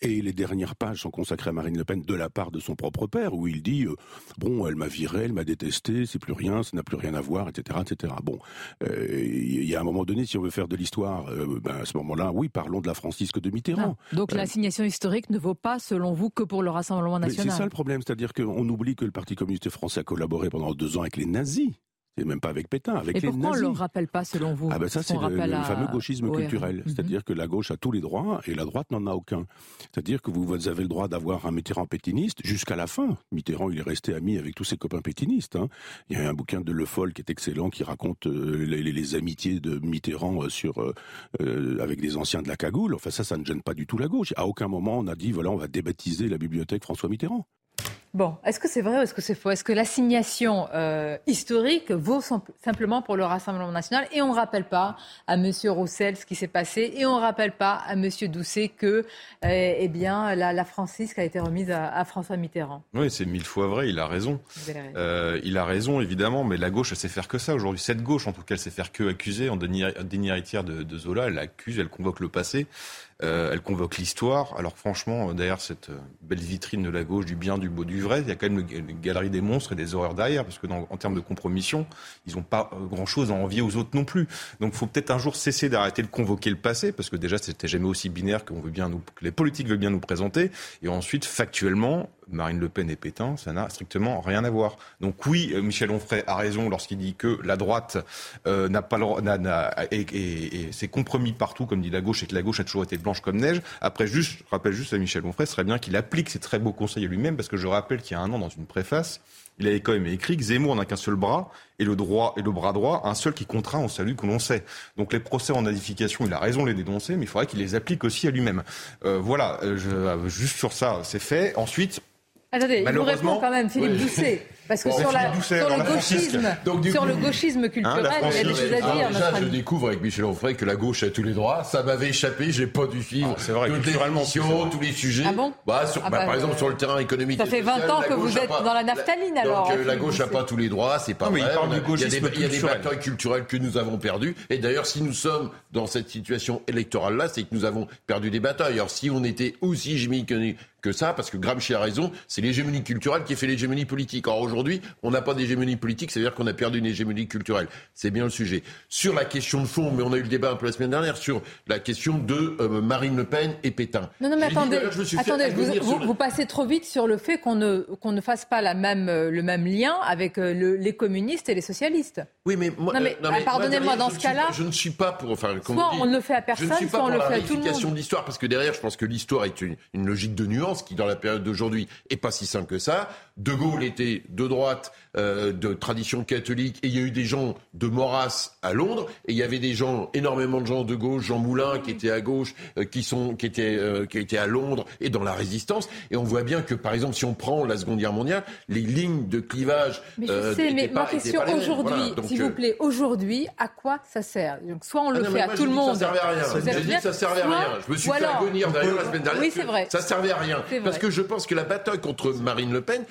Et les dernières pages sont consacrées à Marine Le Pen de la part de son propre père, où il dit euh, bon, elle m'a viré, elle m'a détesté, c'est plus rien, ça n'a plus rien à voir, etc., etc. Bon, il y a un moment donné, si on veut faire de l'histoire, ben, à ce moment-là, oui parlons de la Francisque de Mitterrand. Ah, donc euh, l'assignation historique ne vaut pas, selon vous, que pour le Rassemblement national. C'est ça le problème, c'est-à-dire qu'on oublie que le Parti communiste français a collaboré pendant deux ans avec les nazis même pas avec Pétain, avec Et les pourquoi nazis. on ne le rappelle pas selon vous Ah ben ça c'est le, fameux gauchisme culturel, mhm. c'est-à-dire que la gauche a tous les droits et la droite n'en a aucun. C'est-à-dire que vous, avez le droit d'avoir un Mitterrand pétiniste jusqu'à la fin. Mitterrand il est resté ami avec tous ses copains pétinistes. Hein. Il y a un bouquin de Le Foll qui est excellent qui raconte euh, les, amitiés de Mitterrand euh, sur euh, avec des anciens de la cagoule. Enfin ça ça ne gêne pas du tout la gauche. À aucun moment on a dit voilà on va débaptiser la bibliothèque François Mitterrand. Bon, est-ce que c'est vrai ou est-ce que c'est faux? Est-ce que l'assignation euh, historique vaut simplement pour le Rassemblement national? Et on ne rappelle pas à M. Roussel ce qui s'est passé et on ne rappelle pas à M. Doucet que euh, eh bien, la, la Francisque a été remise à, François Mitterrand. Oui, c'est mille fois vrai, il a raison. Euh, il a raison, évidemment, mais la gauche, elle sait faire que ça aujourd'hui. Cette gauche, en tout cas, elle sait faire que accuser. En déni héritière de, de Zola, elle accuse, elle convoque le passé. Euh, elle convoque l'histoire. Alors franchement, derrière cette belle vitrine de la gauche, du bien, du beau, du vrai, il y a quand même une galerie des monstres et des horreurs derrière, parce que en termes de compromission, ils n'ont pas euh, grand-chose à envier aux autres non plus. Donc il faut peut-être un jour cesser d'arrêter de convoquer le passé, parce que déjà c'était jamais aussi binaire veut bien que les politiques veulent bien nous présenter, et ensuite factuellement Marine Le Pen et Pétain, ça n'a strictement rien à voir. Donc oui, euh, Michel Onfray a raison lorsqu'il dit que la droite euh, n'a pas et, et, c'est compromis partout, comme dit la gauche, et que la gauche a toujours été blanche comme neige. Après, juste, je rappelle juste à Michel Onfray, ce serait bien qu'il applique ses très beaux conseils à lui-même, parce que je rappelle qu'il y a un an, dans une préface, il avait quand même écrit que Zemmour n'a qu'un seul bras et le droit et le bras droit, un seul qui contraint au salut que l'on sait. Donc les procès en edification, il a raison de les dénoncer, mais il faudrait qu'il les applique aussi à lui-même. Euh, voilà, je, juste sur ça, c'est fait. Ensuite, Attendez, il vous répond quand même, Philippe Doucet. Parce que sur, la, sur, le gauchisme, sur le gauchisme hein, culturel, il y a des choses à dire. déjà, je découvre avec Michel Onfray que la gauche a tous les droits. Ça m'avait échappé, j'ai pas dû suivre ah, vrai, toutes les émissions, tous les sujets. Ah bon bah, sur, ah bah, bah, Par exemple, sur le terrain économique. Ça fait 20 ans que vous êtes dans la naphtaline alors. Donc euh, la gauche n'a pas tous les droits, c'est pas vrai. Il y a des batailles culturelles que nous avons perdues. Et d'ailleurs, si nous sommes dans cette situation électorale-là, c'est que nous avons perdu des batailles. Alors si on était aussi hégémonique que ça, parce que Gramsci a raison, c'est l'hégémonie culturelle qui fait l'hégémonie politique. Or aujourd'hui, on n'a pas d'hégémonie politique, c'est-à-dire qu'on a perdu une hégémonie culturelle. C'est bien le sujet. Sur la question de fond, mais on a eu le débat un peu la semaine dernière, sur la question de euh, Marine Le Pen et Pétain. Non, non, mais attendez, attendez vous, passez trop vite sur le fait qu'on ne, qu'on ne fasse pas la même, euh, le même lien avec euh, les communistes et les socialistes. Oui, mais moi, non, mais, pardonnez-moi, dans ce cas-là. Je ne suis pas pour. Enfin, soit on ne le fait à personne, soit on le fait à tout le monde. de l'histoire, parce que derrière, je pense que l'histoire est une, une logique de nuance qui, dans la période d'aujourd'hui, est pas si simple que ça. De Gaulle était de droite, euh, de tradition catholique, et il y a eu des gens de Maurras à Londres, et il y avait des gens, énormément de gens de gauche, Jean Moulin qui était à gauche, euh, qui sont, qui étaient, euh, qui étaient à Londres et dans la résistance. Et on voit bien que, par exemple, si on prend la Seconde Guerre mondiale, les lignes de clivage. Mais je sais, mais ma question aujourd'hui, s'il vous plaît, aujourd'hui, à quoi ça sert? Donc, soit on le ah fait à tout le monde. Ça servait à rien. J'ai dit que ça servait à rien. Je me suis fait agonir d'ailleurs la semaine dernière. Oui, c'est vrai. Ça servait à rien. Parce que je pense que la bataille contre Marine Le Pen,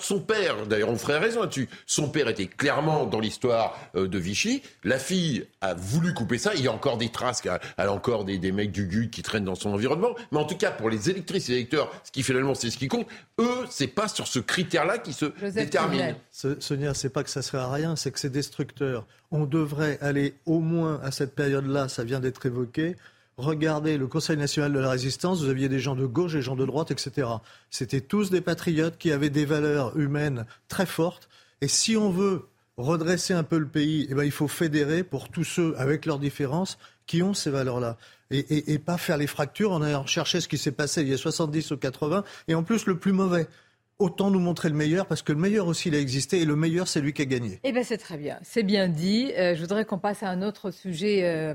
son père, d'ailleurs on ferait raison là-dessus, son père était clairement dans l'histoire euh, de Vichy, la fille a voulu couper ça, il y a encore des traces, elle a encore des, mecs du GUD qui traînent dans son environnement, mais en tout cas pour les électrices et électeurs, ce qui finalement c'est ce qui compte, eux c'est pas sur ce critère-là qui se détermine. Sonia, c'est pas que ça sert à rien, c'est que c'est destructeur. On devrait aller au moins à cette période-là, ça vient d'être évoqué, Regardez le Conseil national de la résistance, vous aviez des gens de gauche, des gens de droite, etc. C'était tous des patriotes qui avaient des valeurs humaines très fortes. Et si on veut redresser un peu le pays, eh ben, il faut fédérer pour tous ceux, avec leurs différences, qui ont ces valeurs-là. Et, pas faire les fractures en allant chercher ce qui s'est passé il y a 70 ou 80, et en plus le plus mauvais autant nous montrer le meilleur, parce que le meilleur aussi, il a existé, et le meilleur, c'est lui qui a gagné. Eh bien, c'est très bien. C'est bien dit. Euh, je voudrais qu'on passe à un autre sujet euh,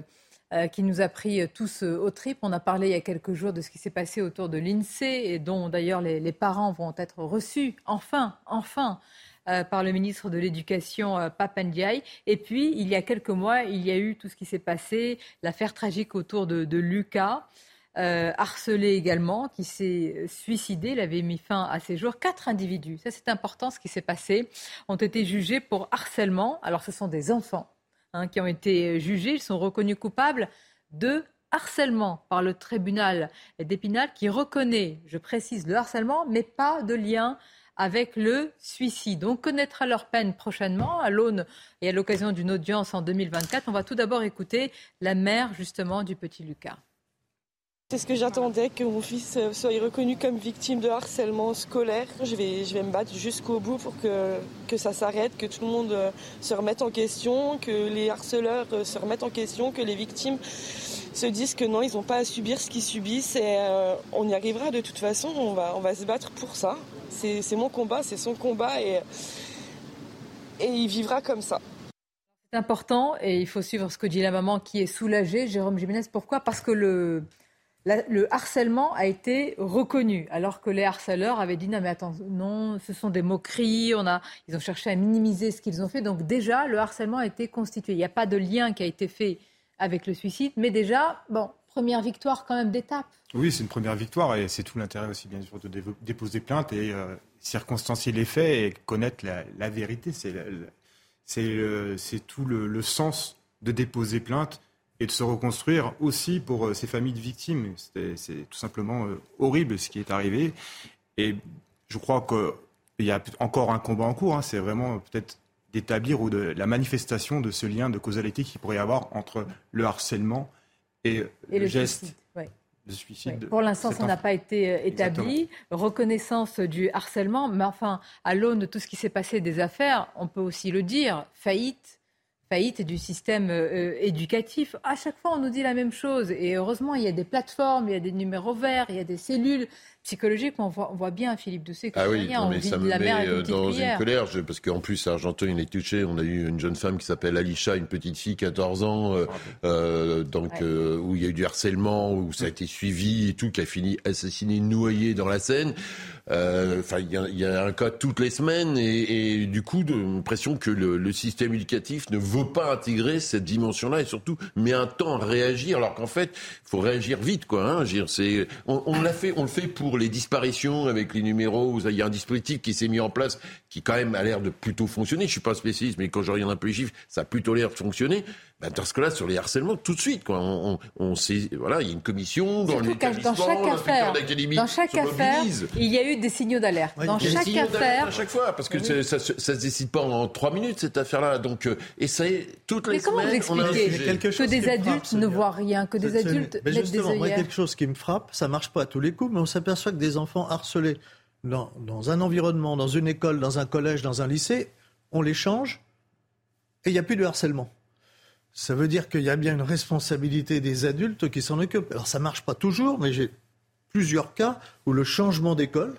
euh, qui nous a pris euh, tous euh, au trip. On a parlé il y a quelques jours de ce qui s'est passé autour de l'INSEE et dont d'ailleurs les, parents vont être reçus, enfin, enfin, par le ministre de l'Éducation, Papandiaï. Et puis, il y a quelques mois, il y a eu tout ce qui s'est passé, l'affaire tragique autour de, Lucas. Euh, harcelé également, qui s'est suicidé. Il avait mis fin à ses jours. Quatre individus, ça c'est important ce qui s'est passé, ont été jugés pour harcèlement. Alors ce sont des enfants hein, qui ont été jugés. Ils sont reconnus coupables de harcèlement par le tribunal d'Épinal qui reconnaît, je précise, le harcèlement, mais pas de lien avec le suicide. On connaîtra leur peine prochainement à l'aune et à l'occasion d'une audience en 2024. On va tout d'abord écouter la mère justement du petit Lucas. C'est ce que j'attendais, que mon fils soit reconnu comme victime de harcèlement scolaire. Je vais, je vais me battre jusqu'au bout pour que, que ça s'arrête, que tout le monde euh, se remette en question, que les harceleurs euh, se remettent en question, que les victimes se disent que non, ils n'ont pas à subir ce qu'ils subissent et euh, on y arrivera de toute façon, on va, on va se battre pour ça. C'est mon combat, c'est son combat et, et il vivra comme ça. C'est important et il faut suivre ce que dit la maman qui est soulagée, Jérôme Jiménez. Pourquoi? Parce que le, le harcèlement a été reconnu, alors que les harceleurs avaient dit non mais attends, non, ce sont des moqueries, on a, ils ont cherché à minimiser ce qu'ils ont fait. Donc déjà, le harcèlement a été constitué. Il n'y a pas de lien qui a été fait avec le suicide. Mais déjà, bon, première victoire quand même d'étape. Oui, c'est une première victoire et c'est tout l'intérêt aussi, bien sûr, de déposer plainte et euh, circonstancier les faits et connaître la, vérité. C'est tout le, sens de déposer plainte et de se reconstruire aussi pour euh, ces familles de victimes. C'est tout simplement euh, horrible ce qui est arrivé. Et je crois qu'il y a encore un combat en cours. Hein. C'est vraiment peut-être d'établir ou de la manifestation de ce lien de causalité qu'il pourrait y avoir entre le harcèlement et, le, geste. de suicide. Pour l'instant, ça n'a pas été euh, établi. Reconnaissance du harcèlement, mais enfin, à l'aune de tout ce qui s'est passé des affaires, on peut aussi le dire, faillite, faillite du système euh, éducatif. À chaque fois, on nous dit la même chose. Et heureusement, il y a des plateformes, il y a des numéros verts, il y a des cellules psychologique, on voit, on voit bien Philippe Doucet que ah oui, rien, mais ça me met euh, dans une colère, parce qu'en plus, Argentin, il est touché. On a eu une jeune femme qui s'appelle Alicia, une petite fille, 14 ans, euh, euh, donc où il y a eu du harcèlement, où ça a été suivi et tout, qui a fini assassiné, noyé dans la Seine. Enfin, il y, a un cas toutes les semaines, et, du coup, l'impression que le, système éducatif ne veut pas intégrer cette dimension-là, et surtout met un temps à réagir, alors qu'en fait, il faut réagir vite, quoi. Hein, c'est, on, on l'a fait, on le fait pour les disparitions avec les numéros, il y a un dispositif qui s'est mis en place qui quand même a l'air de plutôt fonctionner. Je suis pas spécialiste, mais quand je regarde un peu les chiffres, ça a plutôt l'air de fonctionner. Ben, dans ce cas-là, sur les harcèlements, tout de suite, quoi. On, on, sait, voilà, il y a une commission dans chaque affaire, dans chaque affaire, il y a eu des signaux d'alerte. dans chaque affaire, à chaque fois, parce que ça, ça, se décide pas en trois minutes cette affaire-là. Donc, euh, et ça est toutes les mais comment semaines, vous expliquez que des adultes ne voient rien, que des adultes mettent des œillères. Moi, quelque chose qui me frappe, ça marche pas à tous les coups, mais on s'aperçoit que des enfants harcelés dans, un environnement, dans une école, dans un collège, dans un lycée, on les change et il n'y a plus de harcèlement. Ça veut dire qu'il y a bien une responsabilité des adultes qui s'en occupent. Alors ça ne marche pas toujours, mais j'ai plusieurs cas où le changement d'école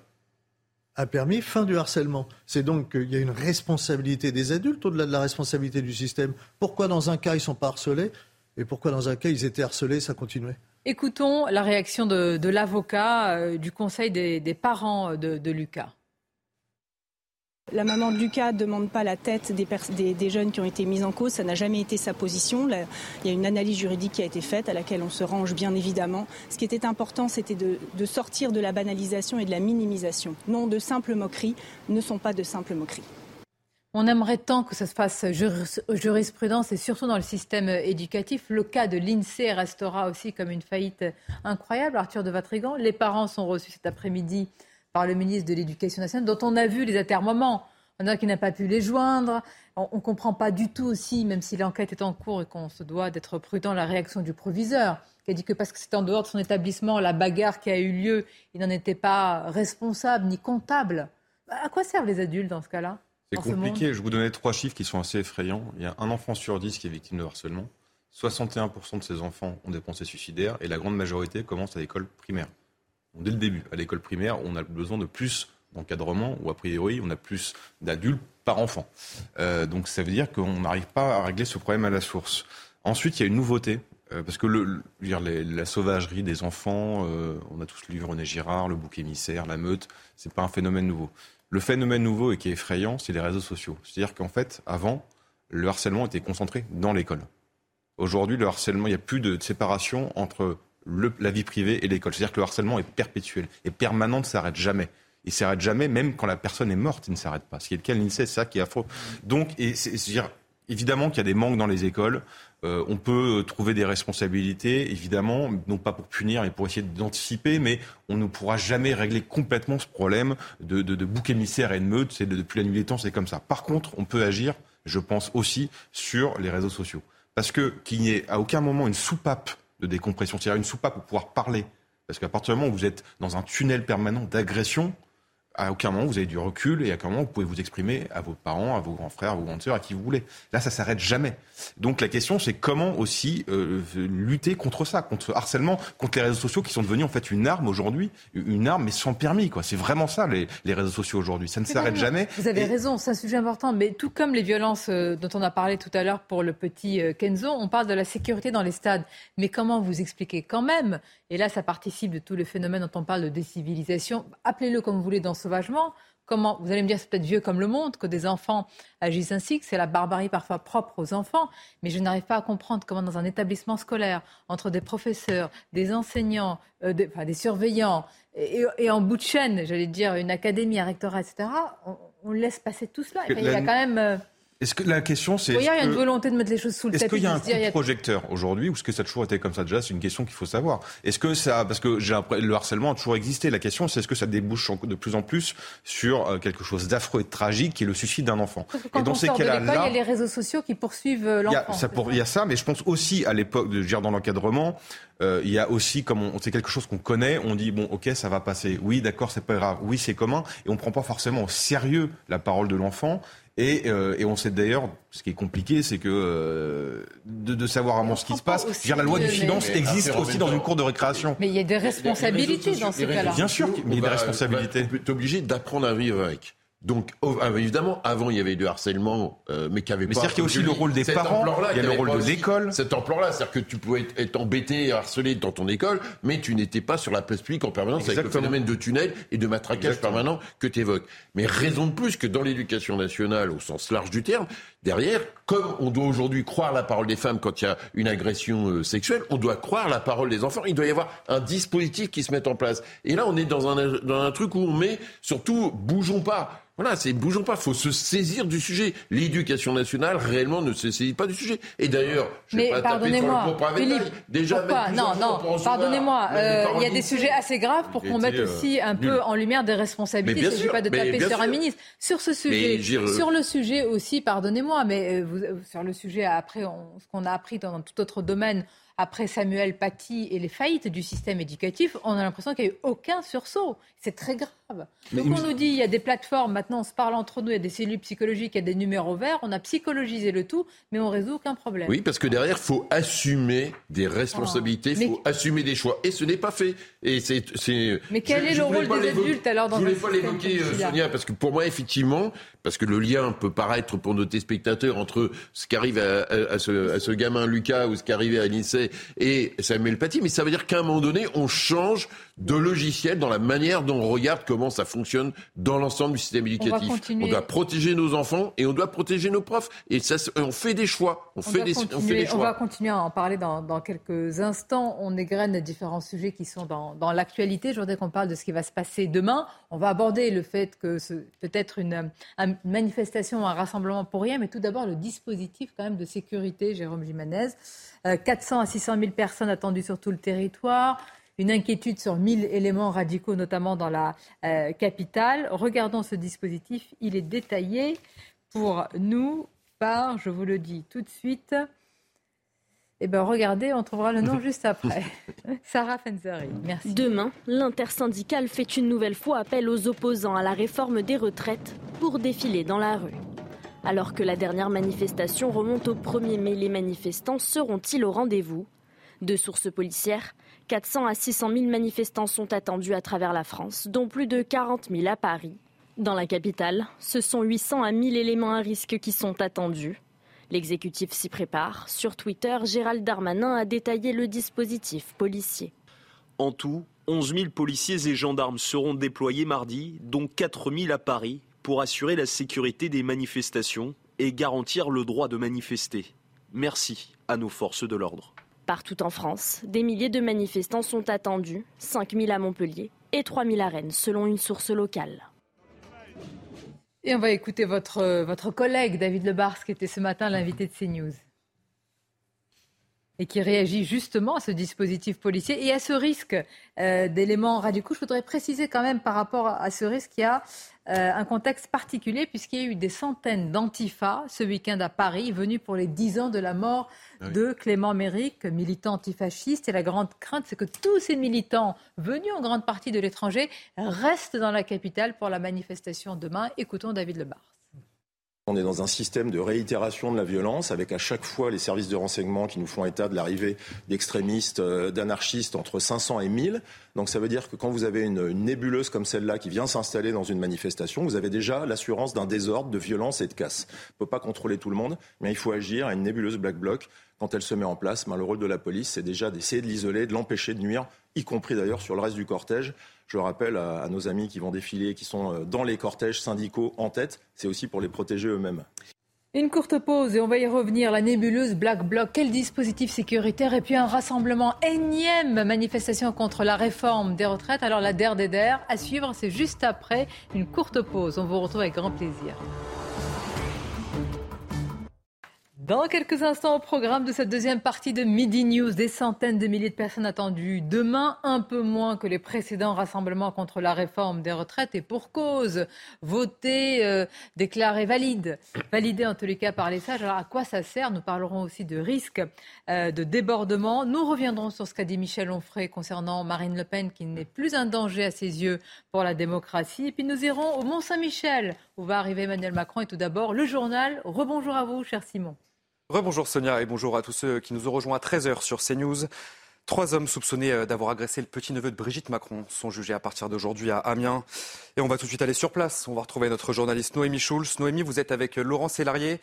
a permis fin du harcèlement. C'est donc qu'il y a une responsabilité des adultes au-delà de la responsabilité du système. Pourquoi dans un cas ils ne sont pas harcelés et pourquoi dans un cas ils étaient harcelés, ça continuait? Écoutons la réaction de, l'avocat euh, du conseil des, parents de Lucas. La maman de Lucas ne demande pas la tête des, jeunes qui ont été mis en cause. Ça n'a jamais été sa position. il y a une analyse juridique qui a été faite, à laquelle on se range bien évidemment. Ce qui était important, c'était de, sortir de la banalisation et de la minimisation. Non, de simples moqueries ne sont pas de simples moqueries. On aimerait tant que ça se fasse jurisprudence et surtout dans le système éducatif. Le cas de l'INSEE restera aussi comme une faillite incroyable. Arthur de Vatrigan, les parents sont reçus cet après-midi par le ministre de l'Éducation nationale, dont on a vu les atermoiements. On a qui n'a pas pu les joindre. On ne comprend pas du tout aussi, même si l'enquête est en cours et qu'on se doit d'être prudent, la réaction du proviseur, qui a dit que parce que c'était en dehors de son établissement, la bagarre qui a eu lieu, il n'en était pas responsable ni comptable. À quoi servent les adultes dans ce cas-là? C'est compliqué. Je vais vous donner trois chiffres qui sont assez effrayants. Il y a un enfant sur dix qui est victime de harcèlement. 61% de ces enfants ont des pensées suicidaires et la grande majorité commence à l'école primaire dès le début. À l'école primaire, on a besoin de plus d'encadrement, ou a priori, on a plus d'adultes par enfant. Euh, donc ça veut dire qu'on n'arrive pas à régler ce problème à la source. Ensuite, il y a une nouveauté, euh, parce que le, dire, la sauvagerie des enfants, euh, on a tous lu René Girard, le bouc émissaire, la meute, c'est pas un phénomène nouveau. Le phénomène nouveau et qui est effrayant, c'est les réseaux sociaux. C'est-à-dire qu'en fait, avant, le harcèlement était concentré dans l'école. Aujourd'hui, le harcèlement, il n'y a plus de séparation entre la vie privée et l'école. C'est-à-dire que le harcèlement est perpétuel et permanent, ne s'arrête jamais. Il ne s'arrête jamais, même quand la personne est morte, il ne s'arrête pas. Ce qui est le cas c'est ça qui est affreux. Donc, et c'est, dire évidemment qu'il y a des manques dans les écoles. Euh, on peut trouver des responsabilités, évidemment, non pas pour punir, mais pour essayer d'anticiper, mais on ne pourra jamais régler complètement ce problème de, de, de bouc émissaire et de meute. C'est depuis la nuit des temps, c'est comme ça. Par contre, on peut agir, je pense aussi, sur les réseaux sociaux. Parce que qu'il n'y ait à aucun moment une soupape de décompression, c'est-à-dire une soupape pour pouvoir parler. Parce qu'à partir du moment où vous êtes dans un tunnel permanent d'agression, à aucun moment vous avez du recul et à aucun moment vous pouvez vous exprimer à vos parents, à vos grands frères, à vos grandes sœurs, à qui vous voulez. Là, ça s'arrête jamais. Donc la question, c'est comment aussi euh, lutter contre ça, contre ce harcèlement, contre les réseaux sociaux qui sont devenus en fait une arme aujourd'hui, une arme mais sans permis. quoi. C'est vraiment ça les, les, réseaux sociaux aujourd'hui. Ça ne s'arrête jamais. Vous avez raison, c'est un sujet important. Mais tout comme les violences euh, dont on a parlé tout à l'heure pour le petit euh, Kenzo, on parle de la sécurité dans les stades. Mais comment vous expliquer quand même Et là, ça participe de tous les phénomènes dont on parle de décivilisation. Appelez-le comme vous voulez dans sauvagement. Comment Vous allez me dire, c'est peut-être vieux comme le monde que des enfants agissent ainsi, que c'est la barbarie parfois propre aux enfants, mais je n'arrive pas à comprendre comment dans un établissement scolaire, entre des professeurs, des enseignants, euh, des, enfin, des, surveillants, et, en bout de chaîne, j'allais dire une académie, un rectorat, etc., on, laisse passer tout cela. il y a quand même... Euh, est-ce que la question c'est. Il y a une volonté de mettre les choses sous le tapis. Est-ce qu'il y a un coup de projecteur aujourd'hui ou est-ce que ça a toujours été comme ça déjà? C'est une question qu'il faut savoir. Est-ce que ça, parce que j'ai le harcèlement a toujours existé. La question c'est est-ce que ça débouche de plus en plus sur euh, quelque chose d'affreux et de tragique qui est le suicide d'un enfant? Quand et dans on ces cas-là, il y a les réseaux sociaux qui poursuivent euh, l'enfant. Il y a ça, mais je pense aussi à l'époque, de dire dans l'encadrement, euh, il y a aussi, comme c'est quelque chose qu'on connaît, on dit bon, ok, ça va passer. Oui, d'accord, c'est pas grave. Oui, c'est commun, et on prend pas forcément au sérieux la parole de l'enfant. Et, euh, et, on sait d'ailleurs, ce qui est compliqué, c'est que euh, de, de, savoir vraiment ce qui se passe. Dire, la loi du silence existe aussi dans une cour de récréation. Mais il y a des responsabilités dans ces cas-là. Bien sûr, mais il y a des responsabilités. Tu es obligé d'apprendre à vivre avec. Donc, ah, évidemment, avant, il y avait du harcèlement, euh, mais qui avait mais pas. C'est-à-dire qu'il y a aussi le rôle des parents, il y a le rôle de l'école. Cet ampleur-là, c'est-à-dire que tu pouvais être, embêté, harcelé dans ton école, mais tu n'étais pas sur la place publique en permanence avec le phénomène de tunnel et de matraquage permanent que tu évoques. Mais raison de plus que dans l'éducation nationale, au sens large du terme, derrière, comme on doit aujourd'hui croire la parole des femmes quand il y a une agression euh, sexuelle, on doit croire la parole des enfants. Il doit y avoir un dispositif qui se met en place. Et là, on est dans un, dans un truc où on met, surtout, bougeons pas. Voilà, c'est bougeons pas, faut se saisir du sujet. L'éducation nationale réellement ne se saisit pas du sujet. Et d'ailleurs, je vais pas taper sur le propre Philippe, déjà non, non, pardonnez-moi, euh, il y a des sujets assez graves pour qu'on mette aussi un peu en lumière des responsabilités. Il ne s'agit pas de taper sur un ministre. Sur ce sujet, sur le sujet aussi, pardonnez-moi, mais euh, vous, sur le sujet après, ce qu'on a appris dans tout autre domaine, après Samuel Paty et les faillites du système éducatif, on a l'impression qu'il n'y a eu aucun sursaut. C'est très grave. Donc on nous dit, il y a des plateformes, maintenant on se parle entre nous, il y a des cellules psychologiques, il y a des numéros verts, on a psychologisé le tout, mais on résout aucun problème. Oui, parce que derrière, il faut assumer des responsabilités, il faut assumer des choix. Et ce n'est pas fait. Et c'est, mais quel est le rôle des adultes alors dans Je ne voulais pas l'évoquer, euh, Sonia, parce que pour moi, effectivement, parce que le lien peut paraître pour nos téléspectateurs entre ce qui arrive à, ce, à ce, gamin Lucas ou ce qui arrivait à l'INSEE et Samuel Paty, mais ça veut dire qu'à un moment donné, on change de logiciel dans la manière dont on regarde comment ça fonctionne dans l'ensemble du système éducatif. On, doit protéger nos enfants et on doit protéger nos profs. Et ça, on fait des choix. On, fait, des, on fait, des, choix. On va continuer à en parler dans, dans quelques instants. On égrène différents sujets qui sont dans, dans l'actualité. Je voudrais qu'on parle de ce qui va se passer demain. On va aborder le fait que peut-être une, une, manifestation, un rassemblement pour rien, mais tout d'abord le dispositif quand même de sécurité, Jérôme Jimenez. 400 euh, à 600 000 personnes attendues sur tout le territoire une inquiétude sur 1000 éléments radicaux, notamment dans la euh, capitale. Regardons ce dispositif. Il est détaillé pour nous par, je vous le dis tout de suite, eh bien, regardez, on trouvera le nom *laughs* juste après. *laughs* Sarah Fenzeri, merci. Demain, l'intersyndicale fait une nouvelle fois appel aux opposants à la réforme des retraites pour défiler dans la rue. Alors que la dernière manifestation remonte au 1er mai, les manifestants seront-ils au rendez-vous? De sources policières, 400 à 600 000 manifestants sont attendus à travers la France, dont plus de 40 000 à Paris. Dans la capitale, ce sont 800 à 1000 éléments à risque qui sont attendus. L'exécutif s'y prépare. Sur Twitter, Gérald Darmanin a détaillé le dispositif policier. En tout, 11 000 policiers et gendarmes seront déployés mardi, dont 4 000 à Paris, pour assurer la sécurité des manifestations et garantir le droit de manifester. Merci à nos forces de l'ordre. Partout en France, des milliers de manifestants sont attendus, 5 000 à Montpellier et 3 000 à Rennes, selon une source locale. Et on va écouter votre, votre collègue David Lebars, qui était ce matin l'invité de CNews et qui réagit justement à ce dispositif policier et à ce risque euh, d'éléments radicaux. Je voudrais préciser quand même par rapport à ce risque qu'il y a euh, un contexte particulier puisqu'il y a eu des centaines d'antifas ce week-end à Paris venus pour les 10 ans de la mort ah de Clément Méric, militant antifasciste. Et la grande crainte, c'est que tous ces militants venus en grande partie de l'étranger restent dans la capitale pour la manifestation demain. Écoutons David Lebar. On est dans un système de réitération de la violence, avec à chaque fois les services de renseignement qui nous font état de l'arrivée d'extrémistes, euh, d'anarchistes entre 500 et 1000. Donc ça veut dire que quand vous avez une, nébuleuse comme celle-là qui vient s'installer dans une manifestation, vous avez déjà l'assurance d'un désordre, de violence et de casse. On ne peut pas contrôler tout le monde, mais il faut agir à une nébuleuse black bloc. Quand elle se met en place, le rôle de la police, c'est déjà d'essayer de l'isoler, de l'empêcher de nuire, y compris d'ailleurs sur le reste du cortège. Je rappelle à, nos amis qui vont défiler, qui sont euh, dans les cortèges syndicaux en tête, c'est aussi pour les protéger eux-mêmes. Une courte pause et on va y revenir. La nébuleuse Black Bloc, quel dispositif sécuritaire et puis un rassemblement énième manifestation contre la réforme des retraites. Alors la DER des DER à suivre, c'est juste après une courte pause. On vous retrouve avec grand plaisir. Dans quelques instants, au programme de cette deuxième partie de Midi News, des centaines de milliers de personnes attendues. Demain, un peu moins que les précédents rassemblements contre la réforme des retraites et pour cause. Voté, euh, déclaré valide. Validé en tous les cas par les sages. Alors à quoi ça sert? Nous parlerons aussi de risques euh, de débordement. Nous reviendrons sur ce qu'a dit Michel Onfray concernant Marine Le Pen qui n'est plus un danger à ses yeux pour la démocratie. Et puis nous irons au Mont-Saint-Michel où va arriver Emmanuel Macron. Et tout d'abord, le journal. Rebonjour à vous, cher Simon. Rebonjour Sonia et bonjour à tous ceux qui nous ont rejoints à 13h sur CNews. Trois hommes soupçonnés euh, d'avoir agressé le petit-neveu de Brigitte Macron sont jugés à partir d'aujourd'hui à Amiens. Et on va tout de suite aller sur place. On va retrouver notre journaliste Noémie Schulz. Noémie, vous êtes avec euh, Laurent Sélarié.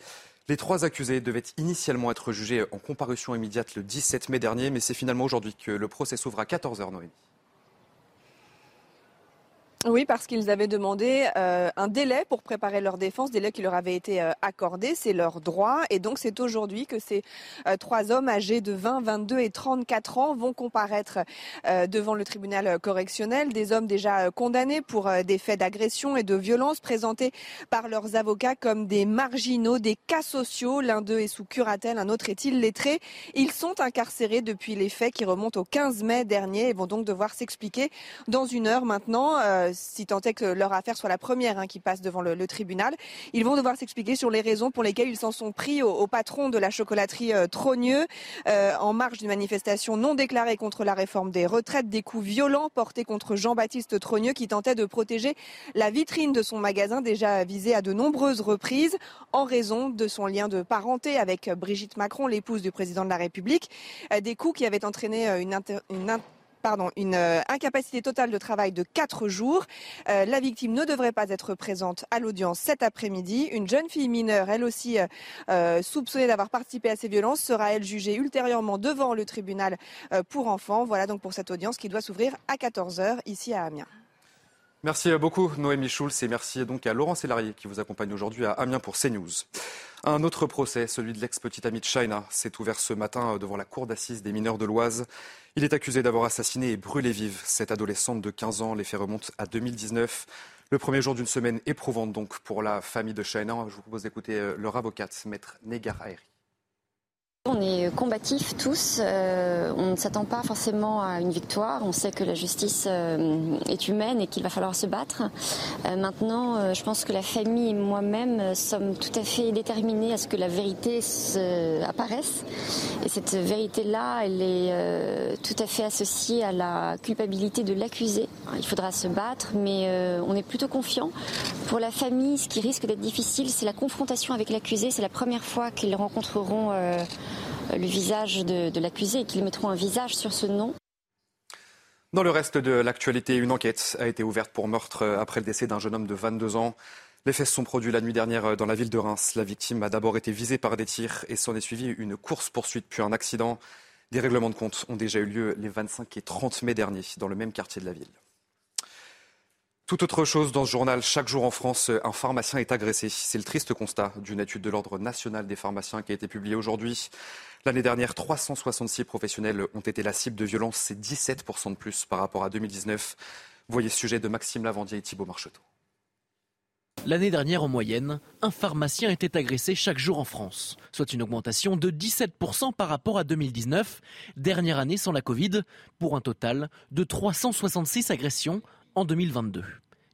Les trois accusés devaient initialement être jugés en comparution immédiate le 17 mai dernier, mais c'est finalement aujourd'hui que le procès s'ouvre à 14h, Noémie. Oui, parce qu'ils avaient demandé euh, un délai pour préparer leur défense, délai qui leur avait été euh, accordé, c'est leur droit. Et donc c'est aujourd'hui que ces euh, trois hommes âgés de 20, 22 et 34 ans vont comparaître devant le tribunal correctionnel, des hommes déjà condamnés pour des faits d'agression et de violence présentés par leurs avocats comme des marginaux, des cas sociaux. L'un d'eux est sous curatelle, un autre est illettré. Ils sont incarcérés depuis les faits qui remontent au 15 mai dernier et vont donc devoir s'expliquer dans une heure maintenant si tant est que leur affaire soit la première hein, qui passe devant le, tribunal. Ils vont devoir s'expliquer sur les raisons pour lesquelles ils s'en sont pris au, patron de la chocolaterie euh, Trogneux euh, en marge d'une manifestation non déclarée contre la réforme des retraites, des coups violents portés contre Jean-Baptiste Trogneux qui tentait de protéger la vitrine de son magasin déjà visé à de nombreuses reprises en raison de son lien de parenté avec Brigitte Macron, l'épouse du président de la République. Euh, des coups qui avaient entraîné une, une pardon, une euh, incapacité totale de travail de 4 jours. Euh, la victime ne devrait pas être présente à l'audience cet après-midi. Une jeune fille mineure, elle aussi euh, soupçonnée d'avoir participé à ces violences, sera elle jugée ultérieurement devant le tribunal pour enfants. Voilà donc pour cette audience qui doit s'ouvrir à 14h ici à Amiens. Merci beaucoup Noémie Schulz et merci donc à Laurent Sélarié qui vous accompagne aujourd'hui à Amiens pour CNews. Un autre procès, celui de l'ex-petite amie de China, s'est ouvert ce matin devant la cour d'assises des mineurs de l'Oise. Il est accusé d'avoir assassiné et brûlé vive cette adolescente de 15 ans. Les faits remontent à 2019. Le premier jour d'une semaine éprouvante donc pour la famille de China. Je vous propose d'écouter euh, leur avocate, maître Negar Aeri. On est combatifs tous, euh, on ne s'attend pas forcément à une victoire, on sait que la justice euh, est humaine et qu'il va falloir se battre. Euh, maintenant, je pense que la famille et moi-même sommes tout à fait déterminés à ce que la vérité apparaisse. Et cette vérité-là, elle est tout à fait associée à la culpabilité de l'accusé. Il faudra se battre, mais on est plutôt confiant. Pour la famille, ce qui risque d'être difficile, c'est la confrontation avec l'accusé. C'est la première fois qu'ils rencontreront le visage de, l'accusé et qu'ils mettront un visage sur ce nom. Dans le reste de l'actualité, une enquête a été ouverte pour meurtre après le décès d'un jeune homme de 22 ans. Les faits se sont produits la nuit dernière dans la ville de Reims. La victime a d'abord été visée par des tirs et s'en est suivi une course-poursuite puis un accident. Des règlements de compte ont déjà eu lieu les 25 et 30 mai dernier dans le même quartier de la ville. Tout autre chose dans ce journal, chaque jour en France, un pharmacien est agressé. C'est le triste constat d'une étude de l'Ordre national des pharmaciens qui a été publiée aujourd'hui. L'année dernière, 366 professionnels ont été la cible de violences, c'est 17% de plus par rapport à 2019. Voyez ce sujet de Maxime Lavandier et Thibault Marcheteau. L'année dernière, en moyenne, un pharmacien était agressé chaque jour en France, soit une augmentation de 17% par rapport à 2019, dernière année sans la Covid, pour un total de 366 agressions en 2022.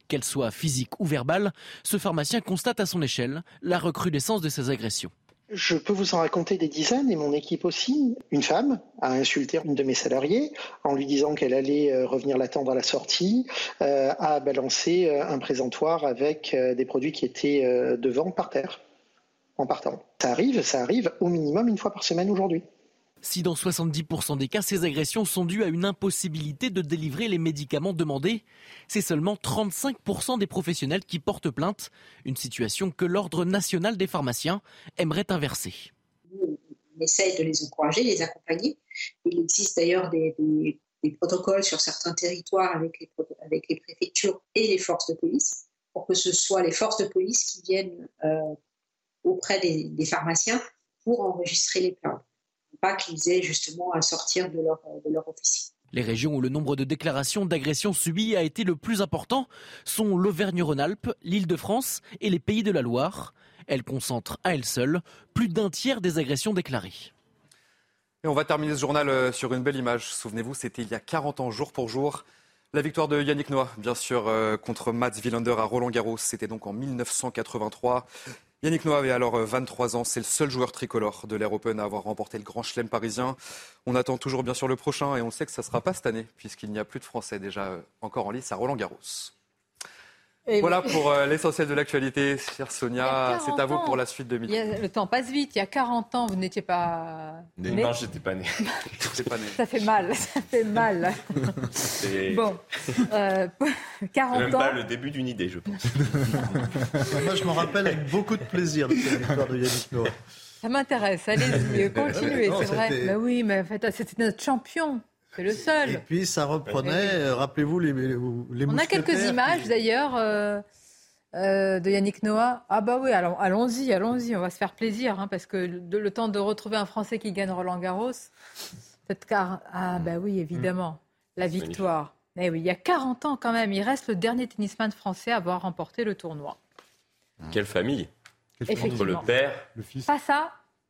Qu'elle soit physique ou verbale, ce pharmacien constate à son échelle la recrudescence de ces agressions. Je peux vous en raconter des dizaines et mon équipe aussi. Une femme a insulté une de mes salariés en lui disant qu'elle allait euh, revenir l'attendre à la sortie, euh, a balancé euh, un présentoir avec des produits qui étaient devant par terre en partant. Ça arrive, ça arrive au minimum une fois par semaine aujourd'hui. Si dans 70% des cas, ces agressions sont dues à une impossibilité de délivrer les médicaments demandés, c'est seulement 35% des professionnels qui portent plainte, une situation que l'Ordre national des pharmaciens aimerait inverser. On essaye de les encourager, les accompagner. Il existe d'ailleurs des, protocoles sur certains territoires avec les, préfectures et les forces de police, pour que ce soit les forces de police qui viennent euh, auprès des pharmaciens pour enregistrer les plaintes pas qu'ils aient justement à sortir de leur, de leur office. Les régions où le nombre de déclarations d'agressions subies a été le plus important sont l'Auvergne-Rhône-Alpes, l'Île-de-France et les Pays de la Loire. Elles concentrent à elles seules plus d'un tiers des agressions déclarées. Et on va terminer ce journal euh, sur une belle image. Souvenez-vous, c'était il y a 40 ans, jour pour jour. La victoire de Yannick Noah, bien sûr, euh, contre Mats Wilander à Roland-Garros. C'était donc en 1983. Yannick Noah avait alors 23 euh, ans. C'est le seul joueur tricolore de l'Air Open à avoir remporté le Grand Chelem parisien. On attend toujours bien sûr le prochain et on sait que ça ne sera pas cette année puisqu'il n'y a plus de Français déjà euh, encore en lice à Roland Garros. Voilà pour euh, l'essentiel de l'actualité, chère Sonia. C'est à vous pour la suite de midi. le temps passe vite. Il y a 40 ans, vous n'étiez pas né. Non, j'étais pas né. *laughs* pas né. Ça fait mal. Ça fait mal. bon, 40 même ans. pas le début d'une idée, je pense. *laughs* Moi, je m'en rappelle avec beaucoup de plaisir de cette victoire de Yannick Noah. Ça m'intéresse. Allez-y, continuez, *laughs* c'est vrai. Mais oui, mais en fait, c'était notre champion. C'est le seul. Et puis ça reprenait, euh, rappelez-vous les, les On a quelques images d'ailleurs euh, euh, de Yannick Noah. Ah bah oui, allons-y, allons-y, on va se faire plaisir, hein, parce que le, le, temps de retrouver un Français qui gagne Roland Garros, cette car... Ah bah oui, évidemment, la victoire. Mais oui, il y a 40 ans quand même, il reste le dernier tennisman français à avoir remporté le tournoi. Quelle famille Entre le père, le fils. À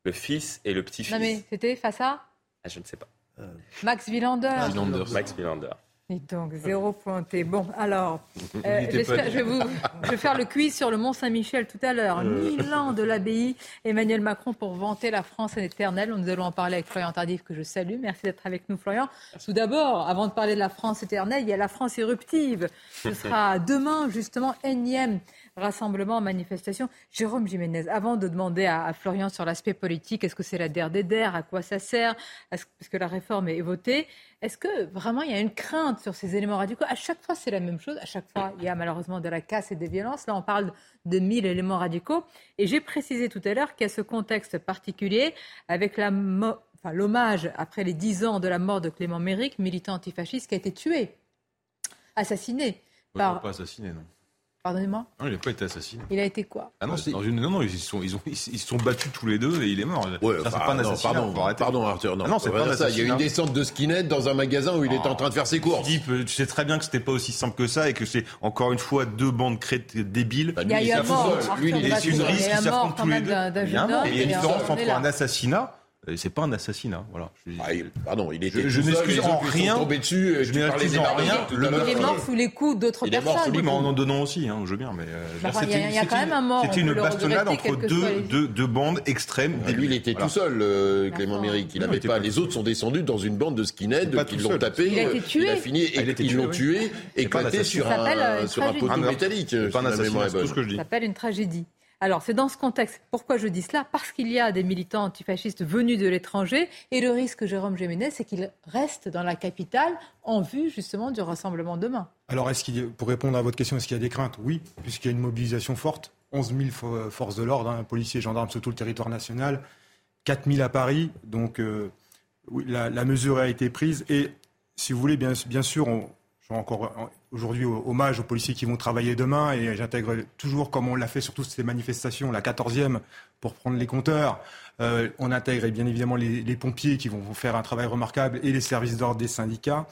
Le fils et le petit-fils. Non mais c'était face à ah, Je ne sais pas. Max Villander. Max Villander. Et donc, zéro pointé. Bon, alors, *laughs* euh, je, vais vous, je vais faire le quiz sur le Mont Saint-Michel tout à l'heure. Euh. Mille ans de l'abbaye, Emmanuel Macron pour vanter la France éternelle. Nous allons en parler avec Florian Tardif, que je salue. Merci d'être avec nous, Florian. Tout d'abord, avant de parler de la France éternelle, il y a la France éruptive. Ce sera demain, justement, énième rassemblement, manifestation. Jérôme Jiménez, avant de demander à, Florian sur l'aspect politique, est-ce que c'est la der des der, à quoi ça sert, est-ce que la réforme est votée, est-ce que vraiment il y a une crainte sur ces éléments radicaux? À chaque fois, c'est la même chose. À chaque fois, il y a malheureusement de la casse et des violences. Là, on parle de 1000 éléments radicaux. Et j'ai précisé tout à l'heure qu'il y a ce contexte particulier avec la enfin, l'hommage après les 10 ans de la mort de Clément Méric, militant antifasciste qui a été tué, assassiné. Par... Pas assassiné, non. Pardonnez-moi Non, il n'a pas été assassiné. Il a été quoi Ah non, dans une... non, non, ils sont, ils, ont, ils, sont battus tous les deux et il est mort. Ouais, ça, c'est pas un assassinat. Pardon, pardon, Arthur, non. Ah non, c'est pas, ça. Il y a eu une descente de skinhead dans un magasin où il était en train de faire ses courses. Tu, tu sais très bien que c'était pas aussi simple que ça et que c'est encore une fois deux bandes crêtes débiles. Bah, il y a eu un mort. Lui, il est une risque qui s'affrontent tous les deux. Il y a une différence entre un assassinat c'est pas un assassinat, voilà. Ah, pardon, il était je, je n'excuse en rien. Dessus, je n'excuse en rien. Le il est mort sous les coups d'autres personnes. Oui, mais en en donnant aussi, hein, je veux bien. Mais bah, il y, a quand même un mort. C'était une bastonnade entre deux, deux, deux, bandes extrêmes. Et lui, il était tout seul, euh, Clément Méric. Il n'avait pas. Les autres sont descendus dans une bande de skinheads qui l'ont tapé. Il a été tué. Il a fini. Ils l'ont tué, éclaté sur un poteau métallique. C'est pas un assassinat, c'est tout ce que je dis. Ça s'appelle une tragédie. Alors, c'est dans ce contexte. Pourquoi je dis cela? Parce qu'il y a des militants antifascistes venus de l'étranger et le risque, Jérôme Géménez, c'est qu'ils restent dans la capitale en vue justement du rassemblement demain. Alors, est-ce qu'il pour répondre à votre question, est-ce qu'il y a des craintes? Oui, puisqu'il y a une mobilisation forte. 11 000 forces de l'ordre, hein, policiers, gendarmes sur tout le territoire national, 4 000 à Paris. Donc, euh, la, mesure a été prise et, si vous voulez, bien sûr, on, je rends encore aujourd'hui hommage aux policiers qui vont travailler demain et j'intègre toujours, comme on l'a fait sur toutes ces manifestations, la 14e pour prendre les compteurs. Euh, on intègre bien évidemment les, pompiers qui vont faire un travail remarquable et les services d'ordre des syndicats.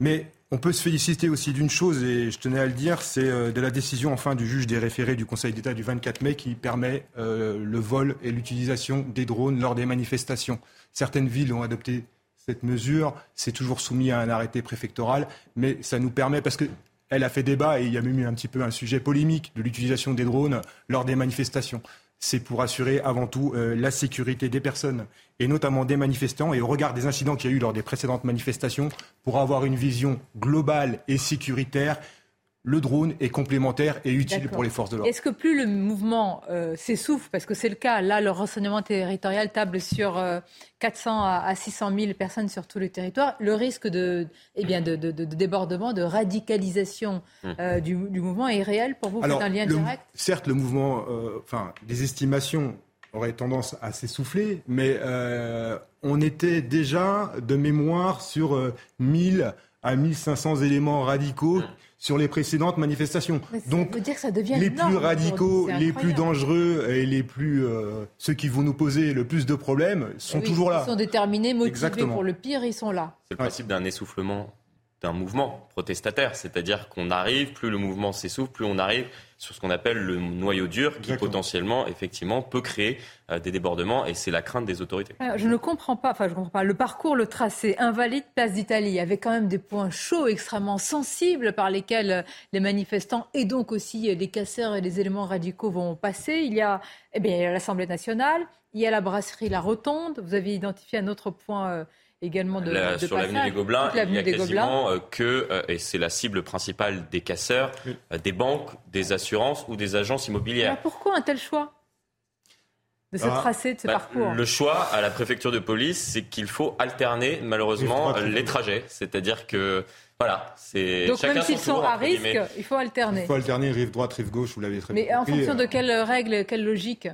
Mais on peut se féliciter aussi d'une chose, et je tenais à le dire, c'est euh, de la décision enfin du juge des référés du Conseil d'État du 24 mai qui permet euh, le vol et l'utilisation des drones lors des manifestations. Certaines villes ont adopté cette mesure, c'est toujours soumis à un arrêté préfectoral, mais ça nous permet, parce qu'elle a fait débat et il y a même eu un petit peu un sujet polémique de l'utilisation des drones lors des manifestations. C'est pour assurer avant tout euh, la sécurité des personnes et notamment des manifestants et au regard des incidents qu'il y a eu lors des précédentes manifestations pour avoir une vision globale et sécuritaire le drone est complémentaire et utile pour les forces de l'ordre. Est-ce que plus le mouvement euh, s'essouffle, parce que c'est le cas, là le renseignement territorial table sur 400 euh, à 600 000 personnes sur tout le territoire, le risque de, eh bien, de, débordement, de radicalisation hum. euh, du, mouvement est réel pour vous? C'est un lien direct? Certes, le mouvement, enfin, les estimations auraient tendance à s'essouffler, mais on était déjà de mémoire sur 1000 à 1500 éléments radicaux. Sur les précédentes manifestations. Donc, dire que ça devient les plus radicaux, les plus dangereux et les plus euh, ceux qui vont nous poser le plus de problèmes sont toujours là. Ils sont déterminés, motivés pour le pire, ils sont là. C'est le principe d'un essoufflement d'un mouvement protestataire, c'est-à-dire qu'on arrive, plus le mouvement s'essouffle, plus on arrive sur ce qu'on appelle le noyau dur qui potentiellement, effectivement, peut créer euh, des débordements et c'est la crainte des autorités. je ne comprends pas, enfin je comprends pas, le parcours, le tracé invalide place d'Italie avec quand même des points chauds extrêmement sensibles par lesquels euh, les manifestants et donc aussi euh, les casseurs et les éléments radicaux vont passer. Il y a eh bien l'Assemblée nationale, il y a la brasserie La Rotonde, vous avez identifié un autre point également de, sur l'avenue des Gobelins, il y a quasiment euh, que, euh, et c'est la cible principale des casseurs, euh, des banques, des assurances ou des agences immobilières. pourquoi un tel choix de ce ah. tracé, de ce bah, parcours? Le choix à la préfecture de police, c'est qu'il faut alterner malheureusement les trajets. C'est-à-dire que voilà, c'est donc même s'ils sont à risque, il faut alterner. Il faut alterner rive droite, rive gauche, vous l'avez très bien Mais en fonction de quelles règles, quelle logique?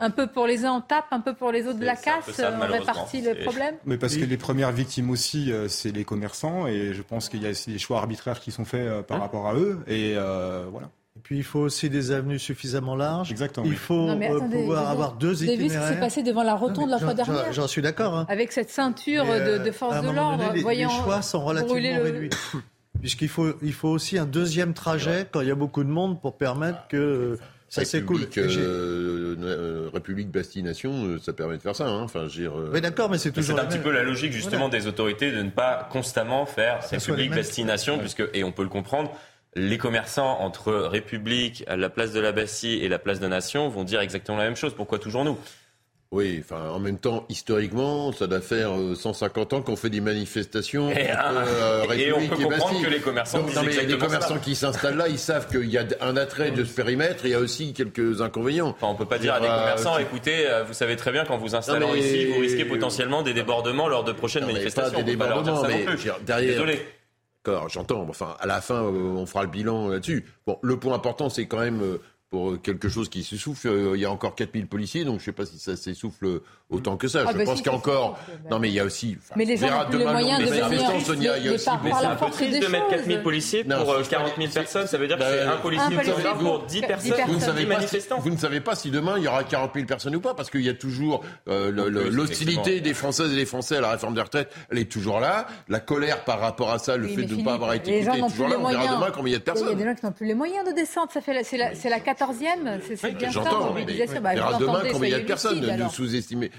Un peu pour les uns on tape, un peu pour les autres de la casse, on répartit le problème. Mais parce que les premières victimes aussi, euh, c'est les commerçants, et je pense qu'il y a des choix arbitraires qui sont faits euh, par hein rapport à eux, et euh, voilà. Et puis il faut aussi des avenues suffisamment larges. Exactement. Il faut pouvoir avoir deux itinéraires. Vous avez vu ce qui s'est passé devant la rotonde la fois dernière J'en suis d'accord. Hein. Avec cette ceinture de, force de l'ordre, voyant. Les choix sont relativement réduits. *coughs* Puisqu'il faut, il faut aussi un deuxième trajet quand il y a beaucoup de monde pour permettre que ça c'est cool. Euh, euh, République Bastille-Nation, euh, ça permet de faire ça. Hein. Enfin, dire, mais d'accord, mais c'est toujours. C'est un petit peu la logique justement des autorités de ne pas constamment faire République Bastille-Nation, puisque et on peut le comprendre. Les commerçants entre République, la place de la Bastille et la place de la Nation vont dire exactement la même chose. Pourquoi toujours nous? Oui, enfin, en même temps, historiquement, ça doit faire 150 euh, ans qu'on fait des manifestations et, entre euh, et on peut comprendre que les commerçants, Donc, les commerçants qui s'installent là, ils savent qu'il y a un attrait de ce périmètre, il y a aussi quelques inconvénients. Enfin, on peut pas dire à des euh, commerçants, écoutez, vous savez très bien, quand vous installant ici, vous risquez potentiellement des débordements lors de prochaines manifestations. Pas des débordements, mais derrière. Désolé. J'entends. Enfin, à la fin, on fera le bilan là-dessus. Bon, le point important, c'est quand même pour euh, quelque chose qui s'essouffle. Euh, il y a encore 4000 policiers, donc je ne sais pas si ça s'essouffle autant que ça. Ah je bah pense qu'il y a encore. Non, mais il y a aussi. Mais les gens ont plus les moyens de venir. Sonia, il y a aussi. Mais c'est un peu triste de mettre 4000 policiers pour 40 000 personnes. Ça veut dire que c'est un policier pour 10 personnes. Vous ne savez pas. Vous ne savez pas si demain il y aura 40 000 personnes ou pas, parce qu'il y a toujours euh, l'hostilité des Françaises et des Français à la réforme des retraites. Elle est toujours là. La colère par rapport à ça, le fait de ne pas avoir été écouté est toujours là. On verra demain combien il y a de personnes. Il y a des gens qui n'ont plus les moyens de descendre. C'est la 14e. C'est bien ça, mobilisation. Bah, on verra demain combien il y a de personnes. Ne sous-estimer.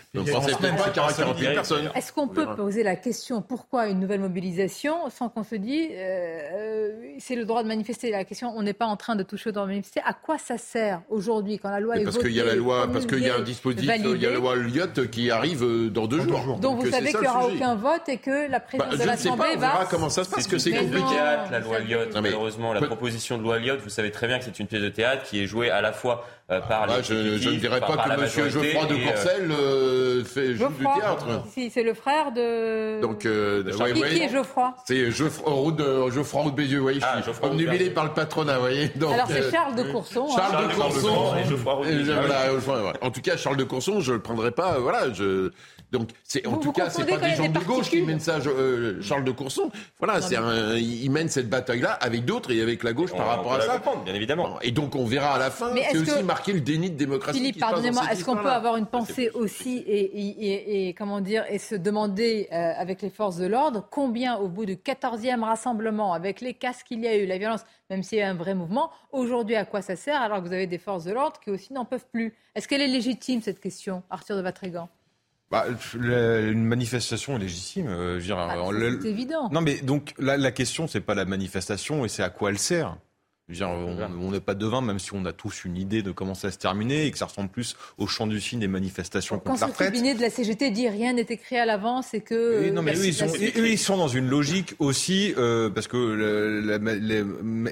Est-ce qu'on peut poser la question pourquoi une nouvelle mobilisation sans qu'on se dise euh, euh, c'est le droit de manifester La question, on n'est pas en train de toucher au droit de manifester. À quoi ça sert aujourd'hui quand la loi est parce qu'il y a la loi, parce qu'il y a un dispositif, il y a la loi Lyotte qui arrive euh, dans deux jours. Donc vous savez qu'il n'y aura aucun vote et que la présidence bah, de l'Assemblée va. On verra comment ça se passe. que c'est compliqué. La loi Lyotte, malheureusement, la proposition de loi Lyotte, vous savez très bien que c'est une pièce de théâtre qui est joué à la fois euh, par ah, je, je, ne dirais pas que M. Geoffroy de Courcelles euh, fait juste du théâtre. Si, c'est le frère de. Donc, euh, ouais, qui, qui, est Geoffroy C'est Geoffroy de Geoffroy Route Bézieux, oui. Ah, obnubilé par le patronat, vous voyez. Donc, Alors c'est Charles de Courson. Hein. Charles, de Courson. et Geoffroy Route voilà, En tout cas, Charles de Courson, je le prendrai pas. Voilà, je. Donc, c'est en tout cas, c'est pas des gens de gauche qui mènent ça. Euh, Charles de Courson, voilà, c'est un, il mène cette bataille-là avec d'autres et avec la gauche par rapport à ça. Bien évidemment. Et donc, on verra à la fin. C'est aussi marquer le déni de démocratie. Philippe, pardonnez-moi, est-ce qu'on peut avoir une pensée aussi et, comment dire et se demander euh, avec les forces de l'ordre combien au bout du 14e rassemblement avec les casques qu'il y a eu, la violence, même s'il y a un vrai mouvement, aujourd'hui à quoi ça sert alors que vous avez des forces de l'ordre qui aussi n'en peuvent plus? Est-ce qu'elle est légitime cette question, Arthur de Vatrigan bah, une manifestation est légitime. Euh, ah, c'est évident. Non, mais donc la, la question, c'est pas la manifestation et c'est à quoi elle sert on n'est pas devin, même si on a tous une idée de comment ça va se terminer et que ça ressemble plus au champ du signe des manifestations contre la retraite. Quand le cabinet de la CGT dit rien n'est écrit à l'avance et que... non, mais eux, ils sont, ils sont dans une logique aussi, euh, parce que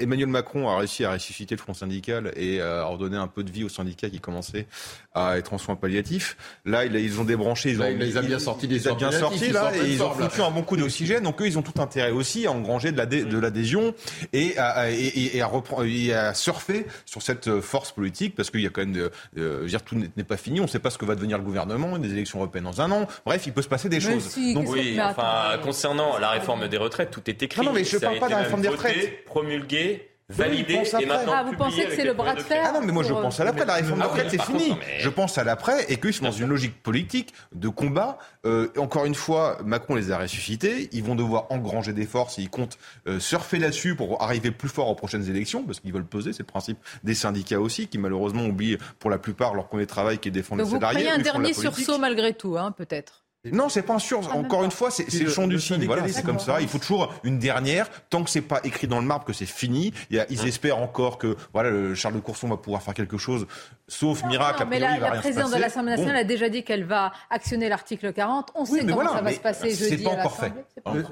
Emmanuel Macron a réussi à ressusciter le Front syndical et à redonner un peu de vie aux syndicats qui commençaient à être en soins palliatifs. Là, ils ont débranché. Ils, ont, ils les a bien sortis des ils bien sortis, là, et ils ont foutu un bon coup d'oxygène. Donc eux, ils ont tout intérêt aussi à engranger de l'adhésion et à, et, et à reprendre, et à surfer sur cette force politique parce qu'il y a quand même, euh, dire, tout n'est pas fini. On ne sait pas ce que va devenir le gouvernement, des élections européennes dans un an. Bref, il peut se passer des choses. Donc, oui, enfin, concernant la réforme des retraites, tout est écrit. Non, non mais je ne parle pas de la réforme des retraites. Promulgué validé et maintenant ah, vous pensez que c'est le bras de fer Ah non, mais moi je pense à l'après. La réforme des retraites, c'est fini. Je pense à l'après et qu'ils sont dans une logique politique de combat. Euh, encore une fois, Macron les a ressuscités. Ils vont devoir engranger des forces et ils comptent euh, surfer là-dessus pour arriver plus fort aux prochaines élections parce qu'ils veulent peser. C'est le principe des syndicats aussi qui malheureusement oublient pour la plupart leur premier travail qui est défendre les salariés. Vous un dernier sursaut malgré tout, hein, peut-être non, c'est pas sûr. Ah, Encore une fois, c'est le champ du signe. Voilà, c'est comme ça. Il faut toujours une dernière. Tant que c'est pas écrit dans le marbre que c'est fini, il y a, ils mmh. espèrent encore que voilà, le Charles de Courson va pouvoir faire quelque chose. Sauf miracle. mais la, la présidente de l'Assemblée nationale a déjà dit qu'elle va actionner l'article 40. On sait comment ça va se passer jeudi pas encore fait.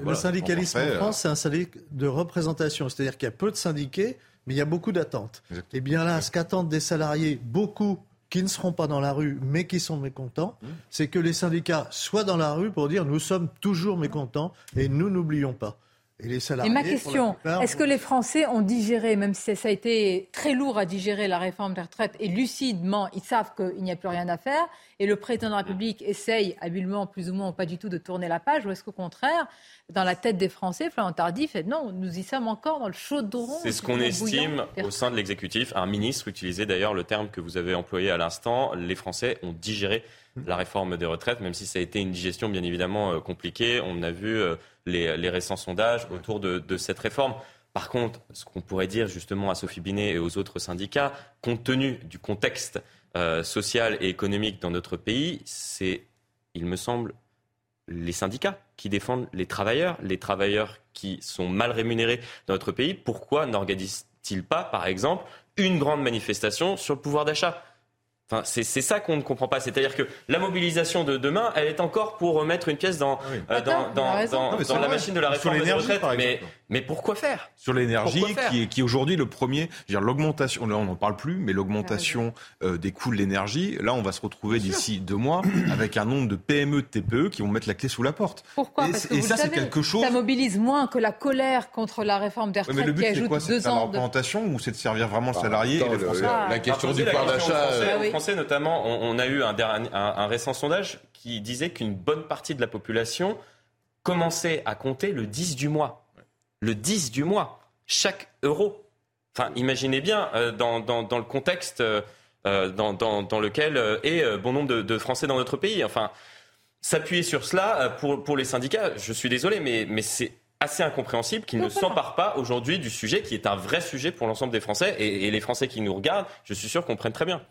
le, syndicalisme en France, c'est un syndic de représentation. C'est-à-dire qu'il y a peu de syndiqués, mais il y a beaucoup d'attentes. Et eh bien là, ce qu'attendent des salariés, beaucoup qui ne seront pas dans la rue, mais qui sont mécontents, mmh. c'est que les syndicats soient dans la rue pour dire nous sommes toujours mécontents et nous n'oublions pas. Et, les salariés, et ma question, est-ce que les Français ont digéré, même si ça a été très lourd à digérer la réforme des retraites, et lucidement, ils savent qu'il n'y a plus rien à faire, et le président de la République essaye, habilement, plus ou moins, ou pas du tout, de tourner la page, ou est-ce qu'au contraire, dans la tête des Français, Florent Tardif fait non, nous y sommes encore dans le chaudron. C'est ce qu'on estime au sein de l'exécutif. Un ministre utilisait d'ailleurs le terme que vous avez employé à l'instant. Les Français ont digéré la réforme des retraites, même si ça a été une digestion bien évidemment euh, compliquée. On a vu euh, les, récents sondages autour de, cette réforme. Par contre, ce qu'on pourrait dire justement à Sophie Binet et aux autres syndicats, compte tenu du contexte euh, social et économique dans notre pays, c'est, il me semble, les syndicats qui défendent les travailleurs, les travailleurs qui sont mal rémunérés dans notre pays. Pourquoi n'organisent-ils pas, par exemple, une grande manifestation sur le pouvoir d'achat? Enfin, c'est ça qu'on ne comprend pas. C'est-à-dire que la mobilisation de demain, elle est encore pour remettre une pièce dans, euh, dans, dans, dans, la machine de la réforme des retraites. Mais, mais pourquoi faire? Sur l'énergie, qui est, qui est aujourd'hui le premier, dire l'augmentation, là on n'en parle plus, mais l'augmentation euh, des coûts de l'énergie, là on va se retrouver d'ici deux mois avec un nombre de PME, de TPE qui vont mettre la clé sous la porte. Pourquoi? Parce que et ça, c'est quelque chose. Ça mobilise moins que la colère contre la réforme des retraites mais le but, qui quoi, C'est ans. l'augmentation ou c'est de servir vraiment le bah, salarié La question du pouvoir d'achat. Français, notamment, on, a eu un, un récent sondage qui disait qu'une bonne partie de la population commençait à compter le 10 du mois le 10 du mois, chaque euro. Enfin, imaginez bien euh, dans, le contexte euh, euh, dans, lequel est bon nombre de, Français dans notre pays. Enfin, s'appuyer sur cela pour, pour les syndicats, je suis désolé, mais, mais c'est assez incompréhensible qu'ils ne s'emparent pas aujourd'hui du sujet qui est un vrai sujet pour l'ensemble des Français. Et, et, les Français qui nous regardent, je suis sûr, comprennent très bien.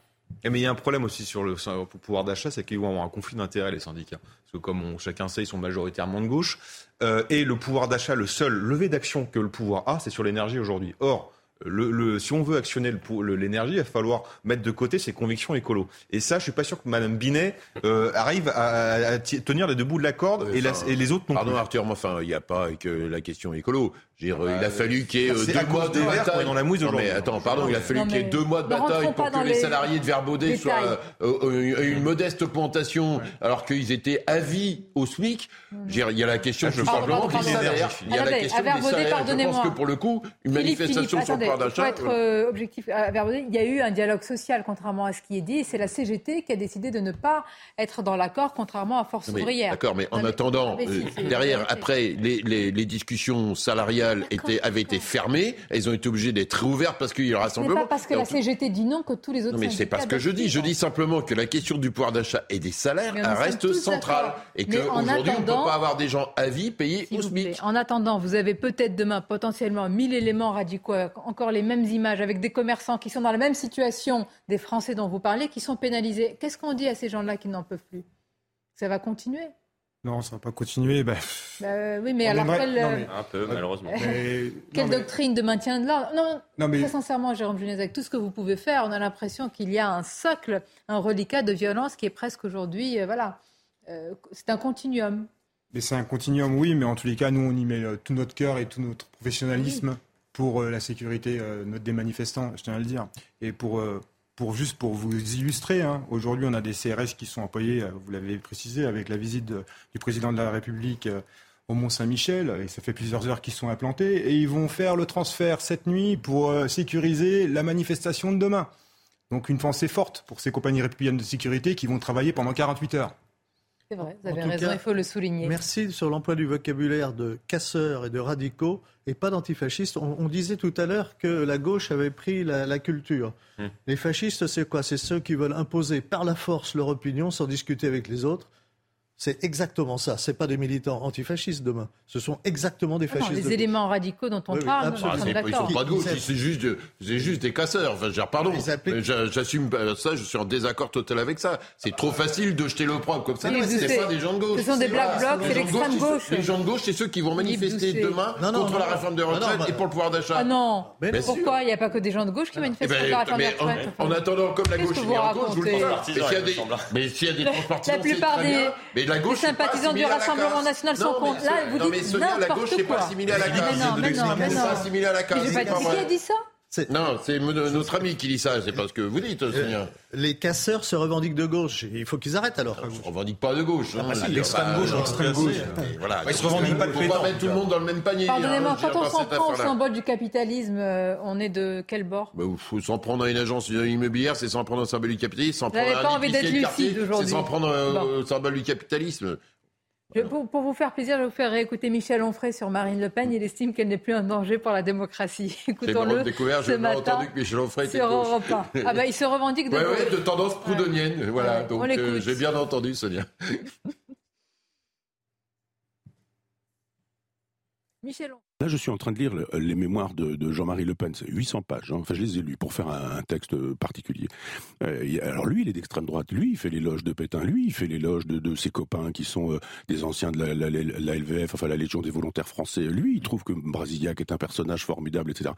Et mais il y a un problème aussi sur le pouvoir d'achat, c'est qu'ils vont avoir un conflit d'intérêts, les syndicats. Parce que comme chacun sait, ils sont majoritairement de gauche. Euh, et le pouvoir d'achat, le seul levé d'action que le pouvoir a, c'est sur l'énergie aujourd'hui. Or, le, si on veut actionner l'énergie, il va falloir mettre de côté ses convictions écolo. Et ça, je suis pas sûr que Mme Binet euh, arrive à, tenir les deux bouts de la corde et, les autres non Pardon Arthur, mais enfin, il n'y a pas que la question écolo. il a fallu qu'il y ait euh, deux mois de bataille. dans la mouise mais attends, pardon, il a fallu qu'il y ait deux mois de bataille pour que les, salariés de Verbaudet soient euh, une modeste augmentation, alors qu'ils étaient avis au SMIC. Il y a la question, je simplement, des salaires. Il y a la question des salaires. Je pense que pour le coup, une manifestation sur le d'achat. Pour être euh, objectif, il y a eu un dialogue social, contrairement à ce qui est dit. C'est la CGT qui a décidé de ne pas être dans l'accord, contrairement à Force ouvrière. D'accord, mais en attendant, euh, derrière, après, les, discussions salariales étaient, avaient été fermées. Elles ont été obligées d'être réouvertes parce qu'il y a un rassemblement. C'est pas parce que la CGT dit non que tous les autres. Non, mais c'est pas ce que je dis. Je dis simplement que la question du pouvoir d'achat et des salaires reste centrale et qu'aujourd'hui, on ne peut pas avoir des gens à vie payés au SMIC. En attendant, vous avez peut-être demain potentiellement 1000 éléments radicaux, encore les mêmes images, avec des commerçants qui sont dans la même situation des Français dont vous parlez, qui sont pénalisés. Qu'est-ce qu'on dit à ces gens-là qui n'en peuvent plus? Ça va continuer? Non, ça ne va pas continuer. Bah, bah, oui, mais alors quelle, Un peu, malheureusement. quelle doctrine de maintien de l'ordre? Non, non, mais... très sincèrement, Jérôme Junez, avec tout ce que vous pouvez faire, on a l'impression qu'il y a un socle, un reliquat de violence qui est presque aujourd'hui, euh, voilà, euh, c'est un continuum. Mais c'est un continuum, oui, mais en tous les cas, nous, on y met euh, tout notre cœur et tout notre professionnalisme pour la sécurité des manifestants, je tiens à le dire, et pour pour juste pour vous illustrer, hein, aujourd'hui on a des CRS qui sont employés, euh, vous l'avez précisé, avec la visite du président de la République euh, au Mont Saint-Michel, et ça fait plusieurs heures qu'ils sont implantés, et ils vont faire le transfert cette nuit pour euh, sécuriser la manifestation de demain. Donc une pensée forte pour ces compagnies républicaines de sécurité qui vont travailler pendant 48 heures. C'est vrai, vous avez raison, il faut le souligner. Merci sur l'emploi du vocabulaire de casseurs et de radicaux et pas d'antifascistes. On, disait tout à l'heure que la gauche avait pris la, culture. Hmm. Les fascistes, c'est quoi? C'est ceux qui veulent imposer par la force leur opinion sans discuter avec les autres. C'est exactement ça. Ce pas des militants antifascistes demain. Ce sont exactement des ah fascistes. les éléments radicaux dont on parle, ah, ils ne sont pas de gauche, c'est juste, juste, des casseurs. Enfin, pardon, j'assume ça, je suis en désaccord total avec ça. C'est trop facile de jeter l'opprobre comme ça. C'est pas des gens de gauche. Ce sont des black blocs, c'est l'extrême gauche. Les gens de gauche, c'est ceux qui vont manifester demain contre la réforme des retraites et pour le pouvoir d'achat. Ah non, pourquoi Il n'y a pas que des gens de gauche qui manifestent eh ben, contre la réforme des retraites. En attendant, comme la gauche est en cause, je vous le Mais s'il y a des transpartisans, c'est très la gauche. Les sympathisants du Rassemblement national sont contre. Là, vous dites mais Sonia, la gauche n'est pas assimilée à la case. Mais non, mais non, pas assimilée à la case. Qui a dit ça non, c'est notre ami qui dit ça, c'est pas ce que vous dites, euh, Sonia. les casseurs se revendiquent de gauche. Il faut qu'ils arrêtent alors. Ils ne se revendiquent pas de gauche. Ah, bah, l'extrême gauche, l'extrême gauche. Voilà. Ils se revendiquent pas de Il faut pas mettre tout le monde dans le même panier. Pardonnez-moi, hein, quand on s'en prend au symbole du capitalisme, euh, on est de quel bord? Bah, Il faut s'en prendre à une agence immobilière, c'est s'en prendre au symbole du capitalisme. S'en prendre à un C'est s'en prendre au symbole du capitalisme pour, vous faire plaisir, je vais vous faire réécouter Michel Onfray sur Marine Le Pen. Il estime qu'elle n'est plus un danger pour la démocratie. *laughs* Écoutons-le découvert, ce matin entendu que Michel Onfray était sur Ah bah, il se revendique de... Oui, ouais, de tendance proudhonienne. Voilà, donc euh, j'ai bien entendu, Sonia. *laughs* Michel Onfray. Là, je suis en train de lire les mémoires de, Jean-Marie Le Pen, c'est 800 pages. Hein. Enfin, je les ai lus pour faire un, texte particulier. Euh, alors lui, il est d'extrême droite. Lui, il fait l'éloge de Pétain. Lui, il fait l'éloge de, ses copains qui sont euh, des anciens de la, LVF, enfin la Légion des volontaires français. Lui, il trouve que Brasillac est un personnage formidable, etc.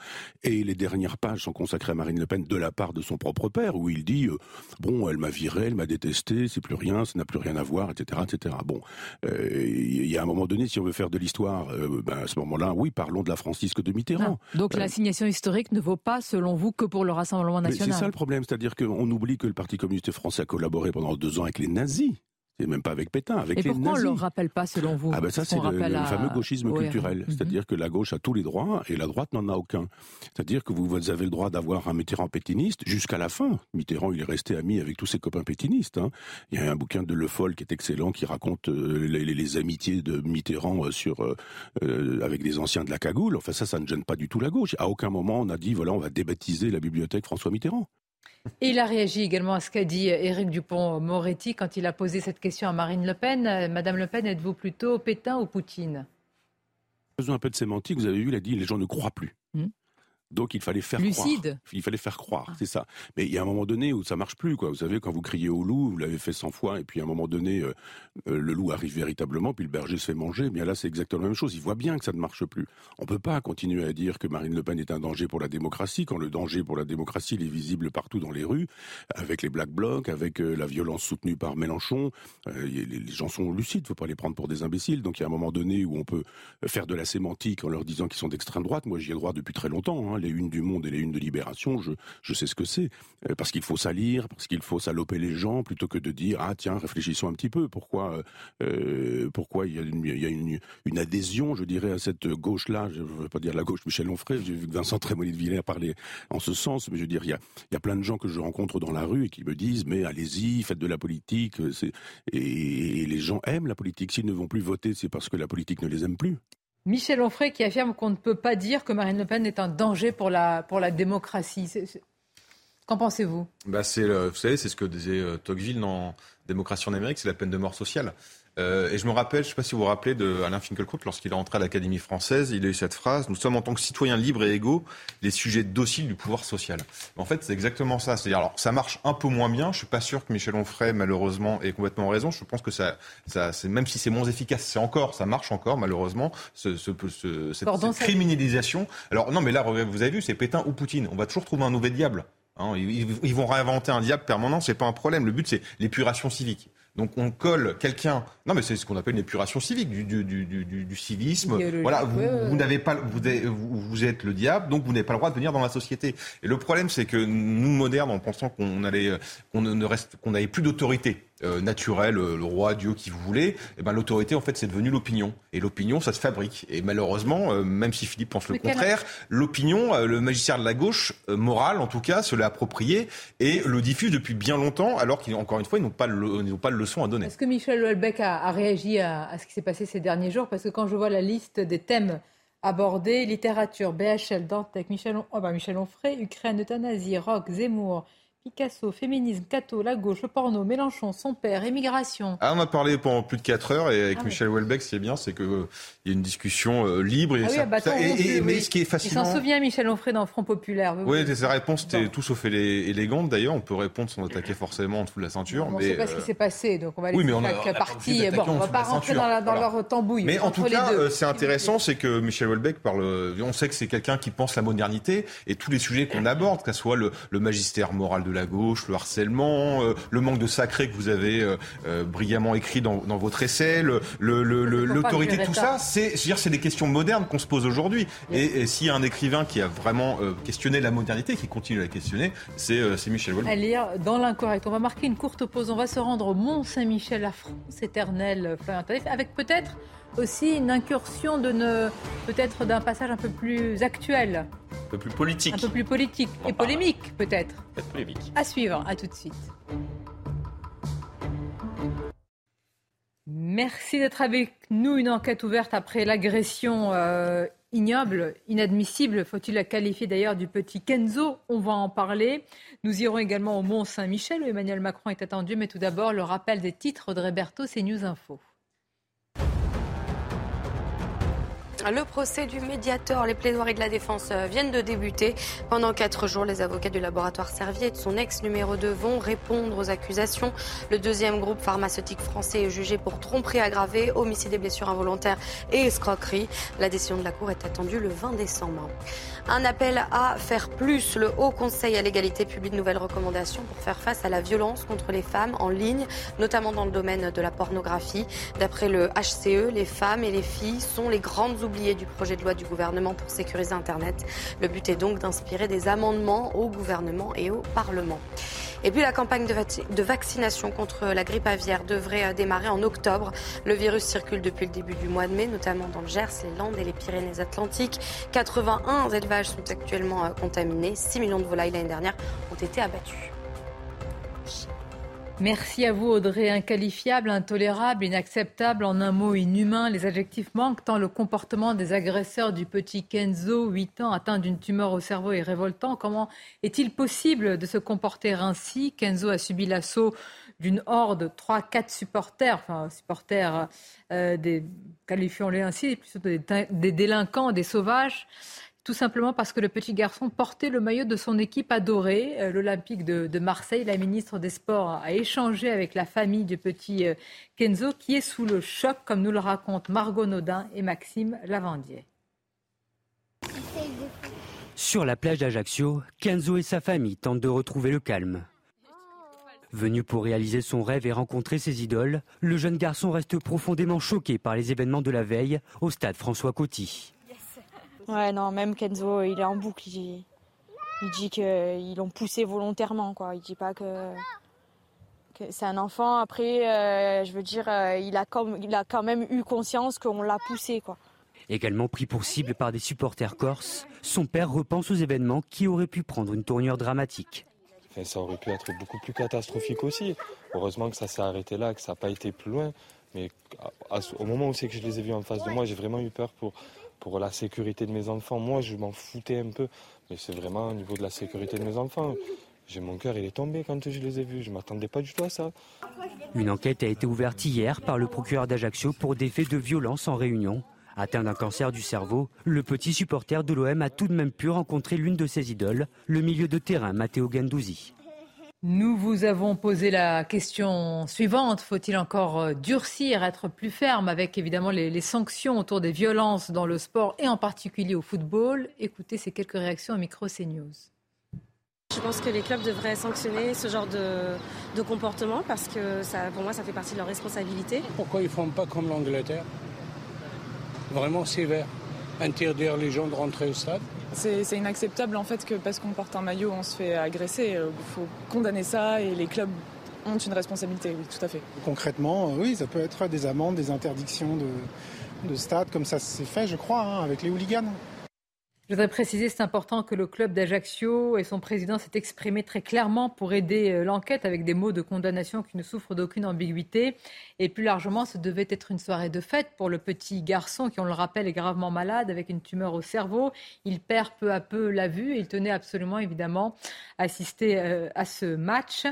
Et les dernières pages sont consacrées à Marine Le Pen de la part de son propre père, où il dit euh, bon, elle m'a viré, elle m'a détesté, c'est plus rien, ça n'a plus rien à voir, etc., etc. Bon, il y a un moment donné, si on veut faire de l'histoire, ben, à ce moment-là, oui parlons de la Francisque de Mitterrand. Donc euh, l'assignation historique ne vaut pas, selon vous, que pour le Rassemblement national. C'est ça le problème, c'est-à-dire qu'on oublie que le Parti communiste français a collaboré pendant deux ans avec les nazis. Et même pas avec Pétain, avec et les pourquoi on ne le rappelle pas selon vous? Ah ben ça c'est le, fameux gauchisme culturel, mhm. c'est-à-dire que la gauche a tous les droits et la droite n'en a aucun. C'est-à-dire que vous, avez le droit d'avoir un Mitterrand pétiniste jusqu'à la fin. Mitterrand il est resté ami avec tous ses copains pétinistes. Hein. Il y a un bouquin de Le Foll qui est excellent qui raconte euh, les, amitiés de Mitterrand euh, sur euh, avec des anciens de la cagoule. Enfin ça ça ne gêne pas du tout la gauche. À aucun moment on a dit voilà on va débaptiser la bibliothèque François Mitterrand. Il a réagi également à ce qu'a dit Éric Dupont-Moretti quand il a posé cette question à Marine Le Pen. Madame Le Pen, êtes-vous plutôt Pétain ou Poutine? Faisons un peu de sémantique. Vous avez vu, il a dit les gens ne croient plus. Donc il fallait faire Lucide. croire. Il fallait faire croire, c'est ça. Mais il y a un moment donné où ça marche plus, quoi. Vous savez, quand vous criez au loup, vous l'avez fait 100 fois, et puis à un moment donné, euh, euh, le loup arrive véritablement, puis le berger se fait manger. Bien là, c'est exactement la même chose. Il voit bien que ça ne marche plus. On peut pas continuer à dire que Marine Le Pen est un danger pour la démocratie, quand le danger pour la démocratie il est visible partout dans les rues, avec les black blocs, avec euh, la violence soutenue par Mélenchon. les, les, gens sont lucides, faut pas les prendre pour des imbéciles. Donc il y a un moment donné où on peut faire de la sémantique en leur disant qu'ils sont d'extrême droite. Moi, j'y ai droit depuis très longtemps. Hein. Les unes du Monde et les unes de Libération, je, sais ce que c'est. Euh, parce qu'il faut salir, parce qu'il faut saloper les gens, plutôt que de dire ah tiens réfléchissons un petit peu. Pourquoi euh, pourquoi il y a, une, adhésion, je dirais, à cette gauche là. Je ne veux pas dire la gauche Michel Onfray. J'ai vu que Vincent Trémollet de Villers parlait en ce sens, mais je veux dire il y a, plein de gens que je rencontre dans la rue et qui me disent mais allez-y, faites de la politique. Et les gens aiment la politique. S'ils ne vont plus voter, c'est parce que la politique ne les aime plus. Michel Onfray qui affirme qu'on ne peut pas dire que Marine Le Pen est un danger pour la, pour la démocratie. Qu'en pensez-vous? Bah c'est Vous savez, c'est ce que disait euh, Tocqueville dans Démocratie en Amérique, c'est la peine de mort sociale. Euh, et je me rappelle, je ne sais pas si vous vous rappelez de Alain Finkielkraut, lorsqu'il est entré à l'Académie française, il a eu cette phrase Nous sommes en tant que citoyens libres et égaux les sujets dociles du pouvoir social. En fait, c'est exactement ça. C'est-à-dire, alors, ça marche un peu moins bien. Je suis pas sûr que Michel Onfray, malheureusement, ait complètement raison. Je pense que ça, ça c'est, même si c'est moins efficace, c'est encore, ça marche encore, malheureusement, ce, ce, ce cette, cette criminalisation. Alors, non, mais là, vous avez vu, c'est Pétain ou Poutine. On va toujours trouver un nouvel diable. Hein, ils, vont réinventer un diable permanent, c'est pas un problème. Le but, c'est l'épuration civique. Donc on colle quelqu'un. Non, mais c'est ce qu'on appelle une épuration civique, du, du, du, du civisme. Voilà, vous, vous n'avez pas, vous, vous, êtes le diable, donc vous n'avez pas le droit de venir dans la société. Et le problème, c'est que nous modernes, en pensant qu'on allait, qu'on ne reste, qu'on n'avait plus d'autorité euh, naturel, euh, le roi, Dieu, qui vous voulez, eh ben, l'autorité, en fait, c'est devenu l'opinion. Et l'opinion, ça se fabrique. Et malheureusement, euh, même si Philippe pense le contraire, l'opinion, le magistère de la gauche, morale en tout cas, se l'a approprié et le diffuse depuis bien longtemps, alors qu'encore une fois, ils n'ont pas, le, pas de leçon à donner. Est-ce que Michel Houellebecq a, a réagi à, à, ce qui s'est passé ces derniers jours? Parce que quand je vois la liste des thèmes abordés, littérature, BHL, Dantec, Michel, oh ben Michel Onfray, Ukraine, euthanasie, rock, Zemmour, Picasso, féminisme, Cato, la gauche, le porno, Mélenchon, son père, émigration. Ah, on a parlé pendant plus de 4 heures et avec ah Michel Welbeck, ce qui est bien, c'est qu'il euh, y a une discussion euh, libre. Et, ah ça, bah, et, mais ce qui est fascinant. Il s'en souvient, Michel Onfray, dans Front Populaire. Oui, sa réponse était tout sauf élégante d'ailleurs. On peut répondre sans attaquer forcément en dessous de la ceinture. On ne sait pas ce qui s'est passé, donc on va aller oui, chaque partie. Bon, on va pas rentrer dans, leur tambouille. Mais en tout cas, euh, c'est intéressant, c'est que Michel Welbeck parle. On sait que c'est quelqu'un qui pense la modernité et tous les sujets qu'on aborde, que ce soit le, le magistère moral de la gauche, le harcèlement euh, le manque de sacré que vous avez euh, euh, brillamment écrit dans, votre essai, l'autorité, tout ça, c'est, c'est des questions modernes qu'on se pose aujourd'hui. Et, s'il y a un écrivain qui a vraiment questionné la modernité, qui continue à la questionner, c'est, Michel. À lire dans l'incorrect. On va marquer une courte pause. On va se rendre au Mont Saint-Michel, la France éternelle, avec peut-être aussi une incursion de ne, peut-être d'un passage un peu plus actuel. Un peu plus politique. Un peu plus politique. et polémique, peut-être. Peut-être polémique. À suivre. À tout de suite. Merci d'être avec nous. Une enquête ouverte après l'agression euh, ignoble, inadmissible, faut-il la qualifier d'ailleurs, du petit Kenzo? On va en parler. Nous irons également au Mont Saint-Michel où Emmanuel Macron est attendu. Mais tout d'abord, le rappel des titres de Roberto, c'est News Info. Le procès du médiateur, les plaidoiries de la défense euh, viennent de débuter. Pendant quatre jours, les avocats du laboratoire Servier et de son ex numéro 2 vont répondre aux accusations. Le deuxième groupe pharmaceutique français est jugé pour tromperie aggravée, homicide et blessures involontaires et escroquerie. La décision de la Cour est attendue le 20 décembre. Un appel à faire plus. Le Haut Conseil à l'égalité publie de nouvelles recommandations pour faire face à la violence contre les femmes en ligne, notamment dans le domaine de la pornographie. D'après le HCE, les femmes et les filles sont les grandes oubliées du projet de loi du gouvernement pour sécuriser Internet. Le but est donc d'inspirer des amendements au gouvernement et au Parlement. Et puis la campagne de, vaccination contre la grippe aviaire devrait euh, démarrer en octobre. Le virus circule depuis le début du mois de mai, notamment dans le Gers, les Landes et les Pyrénées-Atlantiques. 81 élevages sont actuellement euh, contaminés. 6 millions de volailles l'année dernière ont été abattus. Merci à vous Audrey. Inqualifiable, intolérable, inacceptable, en un mot inhumain. Les adjectifs manquent tant le comportement des agresseurs du petit Kenzo, 8 ans, atteint d'une tumeur au cerveau est révoltant. Comment est-il possible de se comporter ainsi? Kenzo a subi l'assaut d'une horde, 3-4 supporters, enfin supporters, euh, qualifions-les ainsi, plutôt des délinquants, des sauvages tout simplement parce que le petit garçon portait le maillot de son équipe adorée, euh, l'Olympique de, Marseille. La ministre des Sports a échangé avec la famille du petit euh, Kenzo qui est sous le choc, comme nous le racontent Margot Naudin et Maxime Lavandier. Sur la plage d'Ajaccio, Kenzo et sa famille tentent de retrouver le calme. Venu pour réaliser son rêve et rencontrer ses idoles, le jeune garçon reste profondément choqué par les événements de la veille au stade François Coty. Ouais, non, même Kenzo, il est en boucle. Il, dit qu'ils l'ont poussé volontairement, quoi. Il dit pas que, c'est un enfant. Après, euh, je veux dire, euh, il, a il a quand même eu conscience qu'on l'a poussé, quoi. Également pris pour cible par des supporters corses, son père repense aux événements qui auraient pu prendre une tournure dramatique ça aurait pu être beaucoup plus catastrophique aussi. Heureusement que ça s'est arrêté là, que ça n'a pas été plus loin. Mais au moment où c'est que je les ai vus en face de moi, j'ai vraiment eu peur pour, pour la sécurité de mes enfants. Moi, je m'en foutais un peu, mais c'est vraiment au niveau de la sécurité de mes enfants. J'ai mon cœur, il est tombé quand je les ai vus. Je m'attendais pas du tout à ça. Une enquête a été ouverte hier par le procureur d'Ajaccio pour des faits de violence en réunion. Atteint d'un cancer du cerveau, le petit supporter de l'OM a tout de même pu rencontrer l'une de ses idoles, le milieu de terrain Matteo Gandouzi. Nous vous avons posé la question suivante. Faut-il encore euh, durcir, être plus ferme avec évidemment les, les, sanctions autour des violences dans le sport et en particulier au football? Écoutez ces quelques réactions au micro CNews. Je pense que les clubs devraient sanctionner ce genre de, de comportement parce que ça, pour moi ça fait partie de leur responsabilité. Pourquoi ils ne font pas comme l'Angleterre? Vraiment sévère. Interdire les gens de rentrer au stade. C'est inacceptable en fait que parce qu'on porte un maillot, on se fait agresser. Il faut condamner ça et les clubs ont une responsabilité, oui, tout à fait. Concrètement, euh, oui, ça peut être des amendes, des interdictions de, de stade, comme ça s'est fait, je crois, hein, avec les hooligans. Je voudrais préciser, c'est important que le club d'Ajaccio et son président s'est exprimé très clairement pour aider euh, l'enquête avec des mots de condamnation qui ne souffrent d'aucune ambiguïté. Et plus largement, ce devait être une soirée de fête pour le petit garçon qui, on le rappelle, est gravement malade avec une tumeur au cerveau. Il perd peu à peu la vue et il tenait absolument, évidemment, à assister euh, à ce match.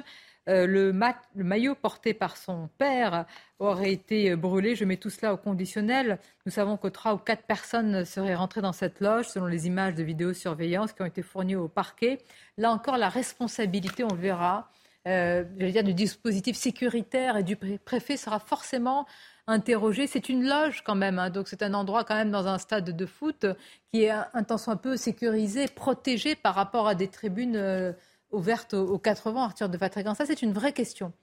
Euh, le, maillot porté par son père aurait été brûlé. Je mets tout cela au conditionnel. Nous savons que trois ou quatre personnes seraient rentrées dans cette loge, selon les images de vidéosurveillance qui ont été fournies au parquet. Là encore, la responsabilité, on verra, euh, dire, du dispositif sécuritaire et du préfet sera forcément interrogée. C'est une loge quand même, hein. donc c'est un endroit quand même dans un stade de foot qui est un, temps soit peu sécurisé, protégé par rapport à des tribunes. Euh, ouverte aux, 80, Arthur de Vatrigan Ça, c'est une vraie question.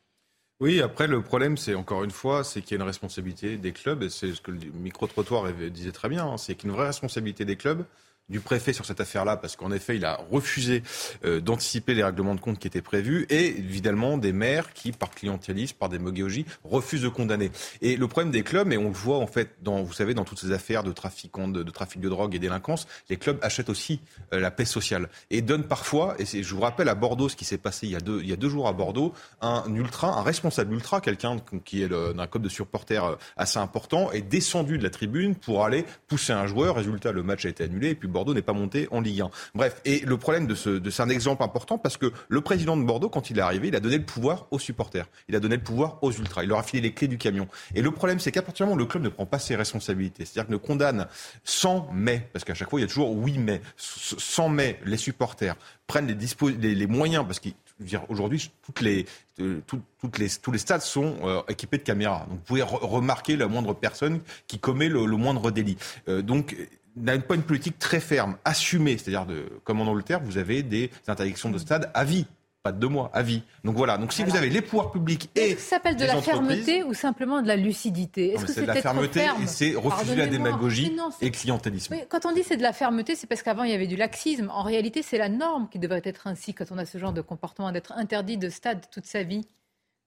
Oui, après, le problème, c'est encore une fois, c'est qu'il y a une responsabilité des clubs, et c'est ce que le micro-trottoir disait très bien, hein, c'est qu'il y a une vraie responsabilité des clubs du préfet sur cette affaire-là, parce qu'en effet, il a refusé euh, d'anticiper les règlements de compte qui étaient prévus, et évidemment des maires qui, par clientélisme, par démagogie, refusent de condamner. Et le problème des clubs, et on le voit en fait, dans, vous savez, dans toutes ces affaires de trafic de, trafic de drogue et délinquance, les clubs achètent aussi euh, la paix sociale et donnent parfois, et je vous rappelle à Bordeaux ce qui s'est passé il y, a deux, il y a deux jours à Bordeaux, un ultra, un responsable ultra, quelqu'un qui est d'un club de supporters euh, assez important, est descendu de la tribune pour aller pousser un joueur. Résultat, le match a été annulé, et puis Bordeaux n'est pas monté en Ligue 1. Bref, et le problème de ce, de, c'est un exemple important parce que le président de Bordeaux, quand il est arrivé, il a donné le pouvoir aux supporters, il a donné le pouvoir aux ultras, il leur a filé les clés du camion. Et le problème, c'est qu'à partir du moment où le club ne prend pas ses responsabilités, c'est-à-dire que ne condamne sans mais, parce qu'à chaque fois il y a toujours oui mais, sans mais, les supporters prennent les, les, moyens, parce qu'aujourd'hui, toutes les, euh, toutes les, tous les stades sont euh, équipés de caméras. Donc vous pouvez remarquer la moindre personne qui commet le, moindre délit. Euh, donc n'a pas une politique très ferme, assumée, c'est-à-dire de, comme en Angleterre, vous avez des interdictions de stade à vie pas de deux mois, à vie. Donc voilà. Donc si vous avez les pouvoirs publics et ça s'appelle de la fermeté ou simplement de la lucidité Est-ce que c'est de la fermeté et c'est refuser la démagogie et le clientélisme. quand on dit c'est de la fermeté, c'est parce qu'avant il y avait du laxisme. En réalité, c'est la norme qui devrait être ainsi quand on a ce genre de comportement d'être interdit de stade toute sa vie.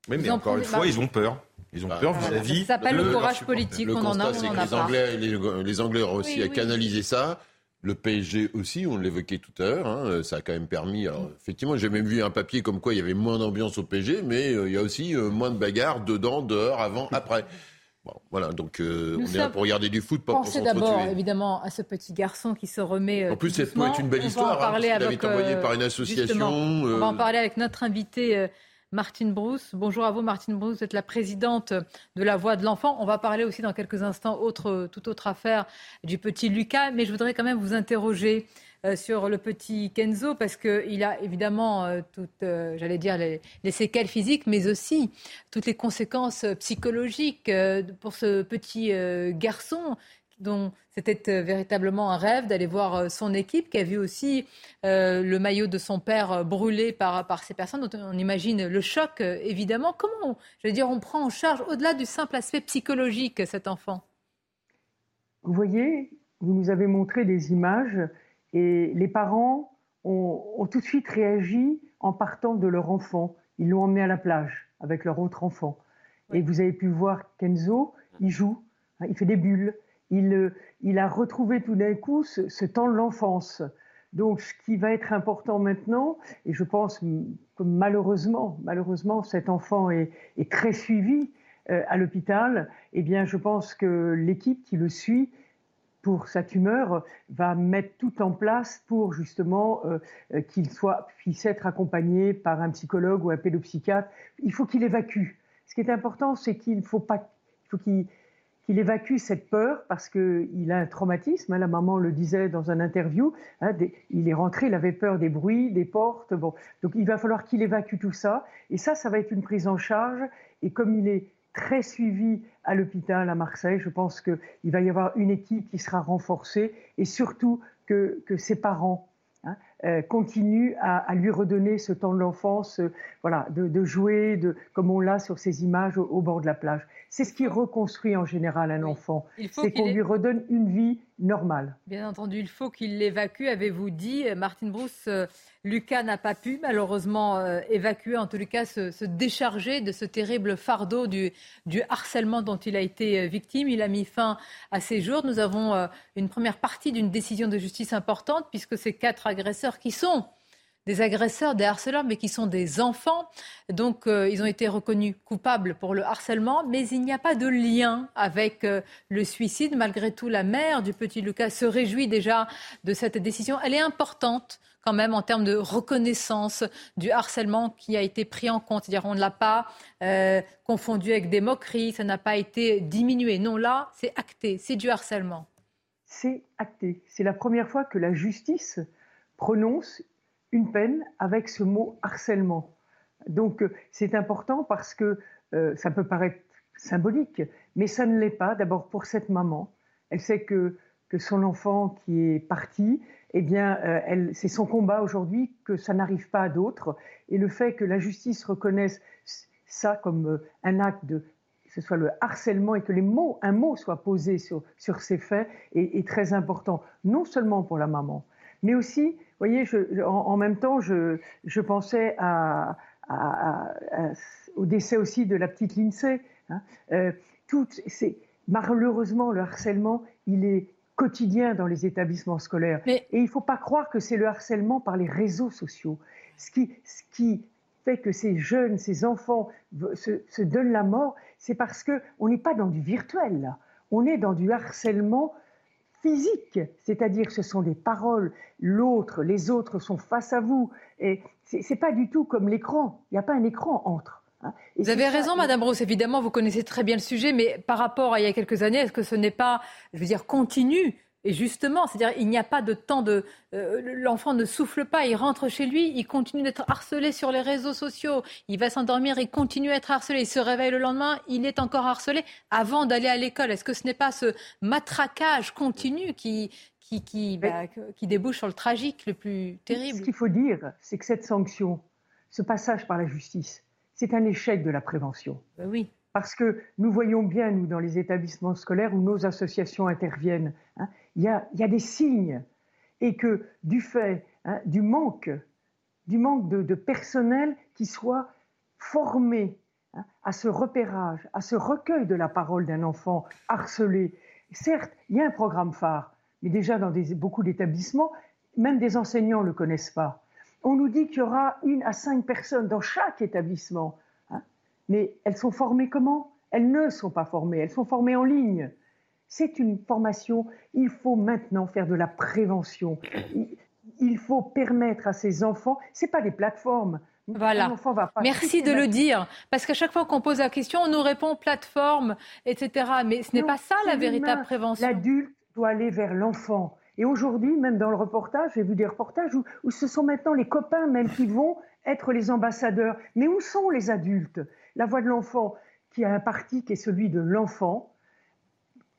Oui, mais encore une fois, ils ont peur. Ils ont peur vis-à-vis. Ça s'appelle le courage politique. on en a, en a les Anglais, les, Anglais ont réussi à canaliser ça. Le PSG aussi, on l'évoquait tout à l'heure, hein, ça a quand même permis. effectivement, j'ai même vu un papier comme quoi il y avait moins d'ambiance au PSG, mais euh, il y a aussi euh, moins de bagarres dedans, dehors, avant, après. Bon, voilà, donc euh, on est là pour regarder du foot, pas pour s'entretuer. d'abord, évidemment, à ce petit garçon qui se remet. en plus, ça peut être une belle histoire. On va en hein, avec, envoyé par une association. On va en parler avec notre invité Martine Brousse. Bonjour à vous, Martine Brousse. Vous êtes la présidente de la Voix de l'Enfant. On va parler aussi dans quelques instants, autre, toute autre affaire du petit Lucas. Mais je voudrais quand même vous interroger euh, sur le petit Kenzo parce qu'il a évidemment euh, toutes, euh, j'allais dire, les, séquelles physiques, mais aussi toutes les conséquences psychologiques pour ce petit garçon dont c'était véritablement un rêve d'aller voir son équipe, qui a vu aussi le maillot de son père brûlé par, par ces personnes. Donc on imagine le choc, évidemment. Comment, je dire, on prend en charge, au-delà du simple aspect psychologique, cet enfant? Vous voyez, vous nous avez montré des images et les parents ont, tout de suite réagi en partant de leur enfant. Ils l'ont emmené à la plage avec leur autre enfant. Et vous avez pu voir Kenzo, il joue, hein, il fait des bulles. Il, euh, il a retrouvé tout d'un coup ce, temps de l'enfance. Donc, ce qui va être important maintenant, et je pense que malheureusement, malheureusement, cet enfant est, très suivi euh, à l'hôpital, eh bien, je pense que l'équipe qui le suit pour sa tumeur va mettre tout en place pour justement euh, qu'il puisse être accompagné par un psychologue ou un pédopsychiatre. Il faut qu'il évacue. Ce qui est important, c'est qu'il faut pas, faut qu'il évacue cette peur parce qu'il a un traumatisme. Hein, la maman le disait dans un interview. Hein, il est rentré, il avait peur des bruits, des portes. Bon, donc il va falloir qu'il évacue tout ça. Et ça, ça va être une prise en charge. Et comme il est très suivi à l'hôpital à Marseille. Je pense qu'il va y avoir une équipe qui sera renforcée et surtout que, ses parents euh, continuent à, lui redonner ce temps de l'enfance, euh, voilà, de, jouer, de, comme on l'a sur ces images au, bord de la plage. C'est ce qui reconstruit en général un enfant. C'est qu'on lui redonne une vie Bien entendu, il faut qu'il l'évacue, avez-vous dit. Martine Brousse, euh, Lucas n'a pas pu malheureusement euh, évacuer, en les cas se, décharger de ce terrible fardeau du, harcèlement dont il a été euh, victime. Il a mis fin à ses jours. Nous avons une première partie d'une décision de justice importante puisque ces quatre agresseurs qui sont des agresseurs, des harceleurs, mais qui sont des enfants. Donc, ils ont été reconnus coupables pour le harcèlement, mais il n'y a pas de lien avec le suicide. Malgré tout, la mère du petit Lucas se réjouit déjà de cette décision. Elle est importante quand même en termes de reconnaissance du harcèlement qui a été pris en compte. C'est-à-dire on ne l'a pas euh, confondu avec des moqueries, ça n'a pas été diminué. Non, là, c'est acté, c'est du harcèlement. C'est acté. C'est la première fois que la justice prononce une peine avec ce mot harcèlement. Donc euh, c'est important parce que euh, ça peut paraître symbolique, mais ça ne l'est pas. D'abord pour cette maman, elle sait que, que son enfant qui est parti, eh bien, euh, c'est son combat aujourd'hui que ça n'arrive pas à d'autres. Et le fait que la justice reconnaisse ça comme un acte de ce soit le harcèlement et que les mots, un mot soit posé sur, sur ces faits est, très important, non seulement pour la maman, mais aussi, vous voyez, je, en, même temps, je, je pensais à, au décès aussi de la petite Lindsay. Hein. Euh, tout, malheureusement, le harcèlement, il est quotidien dans les établissements scolaires. Et il ne faut pas croire que c'est le harcèlement par les réseaux sociaux. Ce qui, ce qui fait que ces jeunes, ces enfants se, se donnent la mort, c'est parce qu'on n'est pas dans du virtuel, là. On est dans du harcèlement physique, c'est-à-dire ce sont des paroles, l'autre, les autres sont face à vous. Et ce n'est pas du tout comme l'écran, il n'y a pas un écran entre. Hein. vous avez raison, Madame Rose. Évidemment, vous connaissez très bien le sujet, mais par rapport à il y a quelques années, est-ce que ce n'est pas, je veux dire, continu et justement, c'est-à-dire il n'y a pas de temps de... Euh, l'enfant ne souffle pas, il rentre chez lui, il continue d'être harcelé sur les réseaux sociaux, il va s'endormir, il continue à être harcelé, il se réveille le lendemain, il est encore harcelé avant d'aller à l'école. Est-ce que ce n'est pas ce matraquage continu qui, qui, qui, bah, qui débouche sur le tragique le plus terrible? Ce qu'il faut dire, c'est que cette sanction, ce passage par la justice, c'est un échec de la prévention. Ben oui. Parce que nous voyons bien, nous, dans les établissements scolaires où nos associations interviennent, hein, il y, a, des signes. Et que du fait hein, du manque, du manque de, personnel qui soit formé hein, à ce repérage, à ce recueil de la parole d'un enfant harcelé, certes, il y a un programme phare, mais déjà dans beaucoup d'établissements, même des enseignants ne le connaissent pas on nous dit qu'il y aura une à cinq personnes dans chaque établissement. Hein. Mais elles sont formées comment? Elles ne sont pas formées, elles sont formées en ligne. C'est une formation, il faut maintenant faire de la prévention. Il faut permettre à ces enfants, ce n'est pas des plateformes, Voilà. Merci de le dire. Parce qu'à chaque fois qu'on pose la question, on nous répond plateforme, etc. Mais ce n'est pas ça la véritable prévention. L'adulte doit aller vers l'enfant. Et aujourd'hui, même dans le reportage, j'ai vu des reportages où, où, ce sont maintenant les copains même qui vont être les ambassadeurs. Mais où sont les adultes? La voix de l'enfant, qui a un parti qui est celui de l'enfant,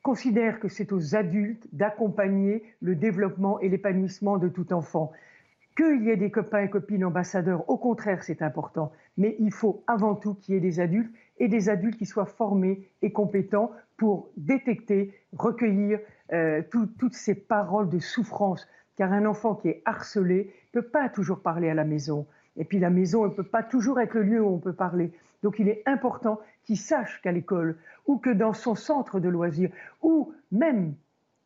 considère que c'est aux adultes d'accompagner le développement et l'épanouissement de tout enfant. Qu'il y ait des copains et copines ambassadeurs, au contraire, c'est important. Mais il faut avant tout qu'il y ait des adultes et des adultes qui soient formés et compétents pour détecter, recueillir euh, tout, toutes ces paroles de souffrance. Car un enfant qui est harcelé ne peut pas toujours parler à la maison. Et puis la maison ne peut pas toujours être le lieu où on peut parler. Donc il est important qu'il sache qu'à l'école, ou que dans son centre de loisirs, ou même,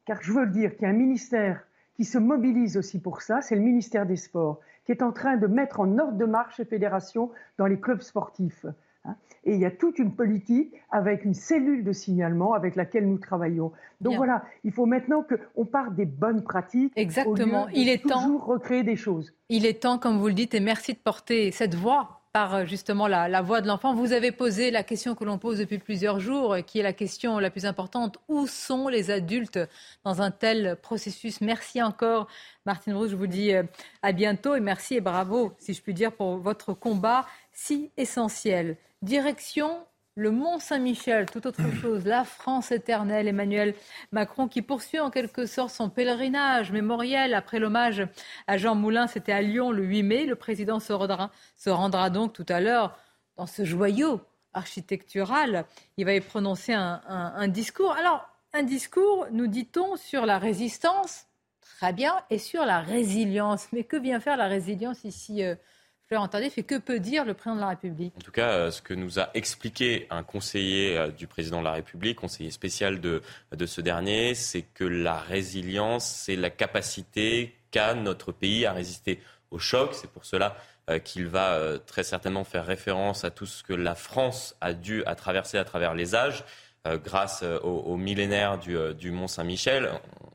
car je veux le dire, qu'il y a un ministère qui se mobilise aussi pour ça, c'est le ministère des Sports, qui est en train de mettre en ordre de marche les fédérations dans les clubs sportifs. Hein. Et il y a toute une politique avec une cellule de signalement avec laquelle nous travaillons. Donc voilà, il faut maintenant qu'on parte des bonnes pratiques. Exactement. Au lieu il est toujours temps. recréer des choses. Il est temps, comme vous le dites, et merci de porter cette voix par euh, justement la, la voix de l'enfant. Vous avez posé la question que l'on pose depuis plusieurs jours, qui est la question la plus importante. Où sont les adultes dans un tel processus? Merci encore, Martine Rouge. Je vous dis euh, à bientôt et merci et bravo, si je puis dire, pour votre combat si essentiel. Direction le Mont Saint-Michel, tout autre *clears throat* chose, la France éternelle, Emmanuel Macron qui poursuit en quelque sorte son pèlerinage mémoriel après l'hommage à Jean Moulin, c'était à Lyon le 8 mai. Le président se rendra, se rendra donc tout à l'heure dans ce joyau architectural. Il va y prononcer un, un, un discours. Alors, un discours, nous dit-on, sur la résistance, très bien, et sur la résilience. Mais que vient faire la résilience ici euh, Florent Tardif et que peut dire le président de la République En tout cas, euh, ce que nous a expliqué un conseiller euh, du président de la République, conseiller spécial de, de ce dernier, c'est que la résilience, c'est la capacité qu'a notre pays à résister au choc. C'est pour cela euh, qu'il va très certainement faire référence à tout ce que la France a dû à traverser à travers les âges. grâce au, au, millénaire du, du Mont Saint-Michel.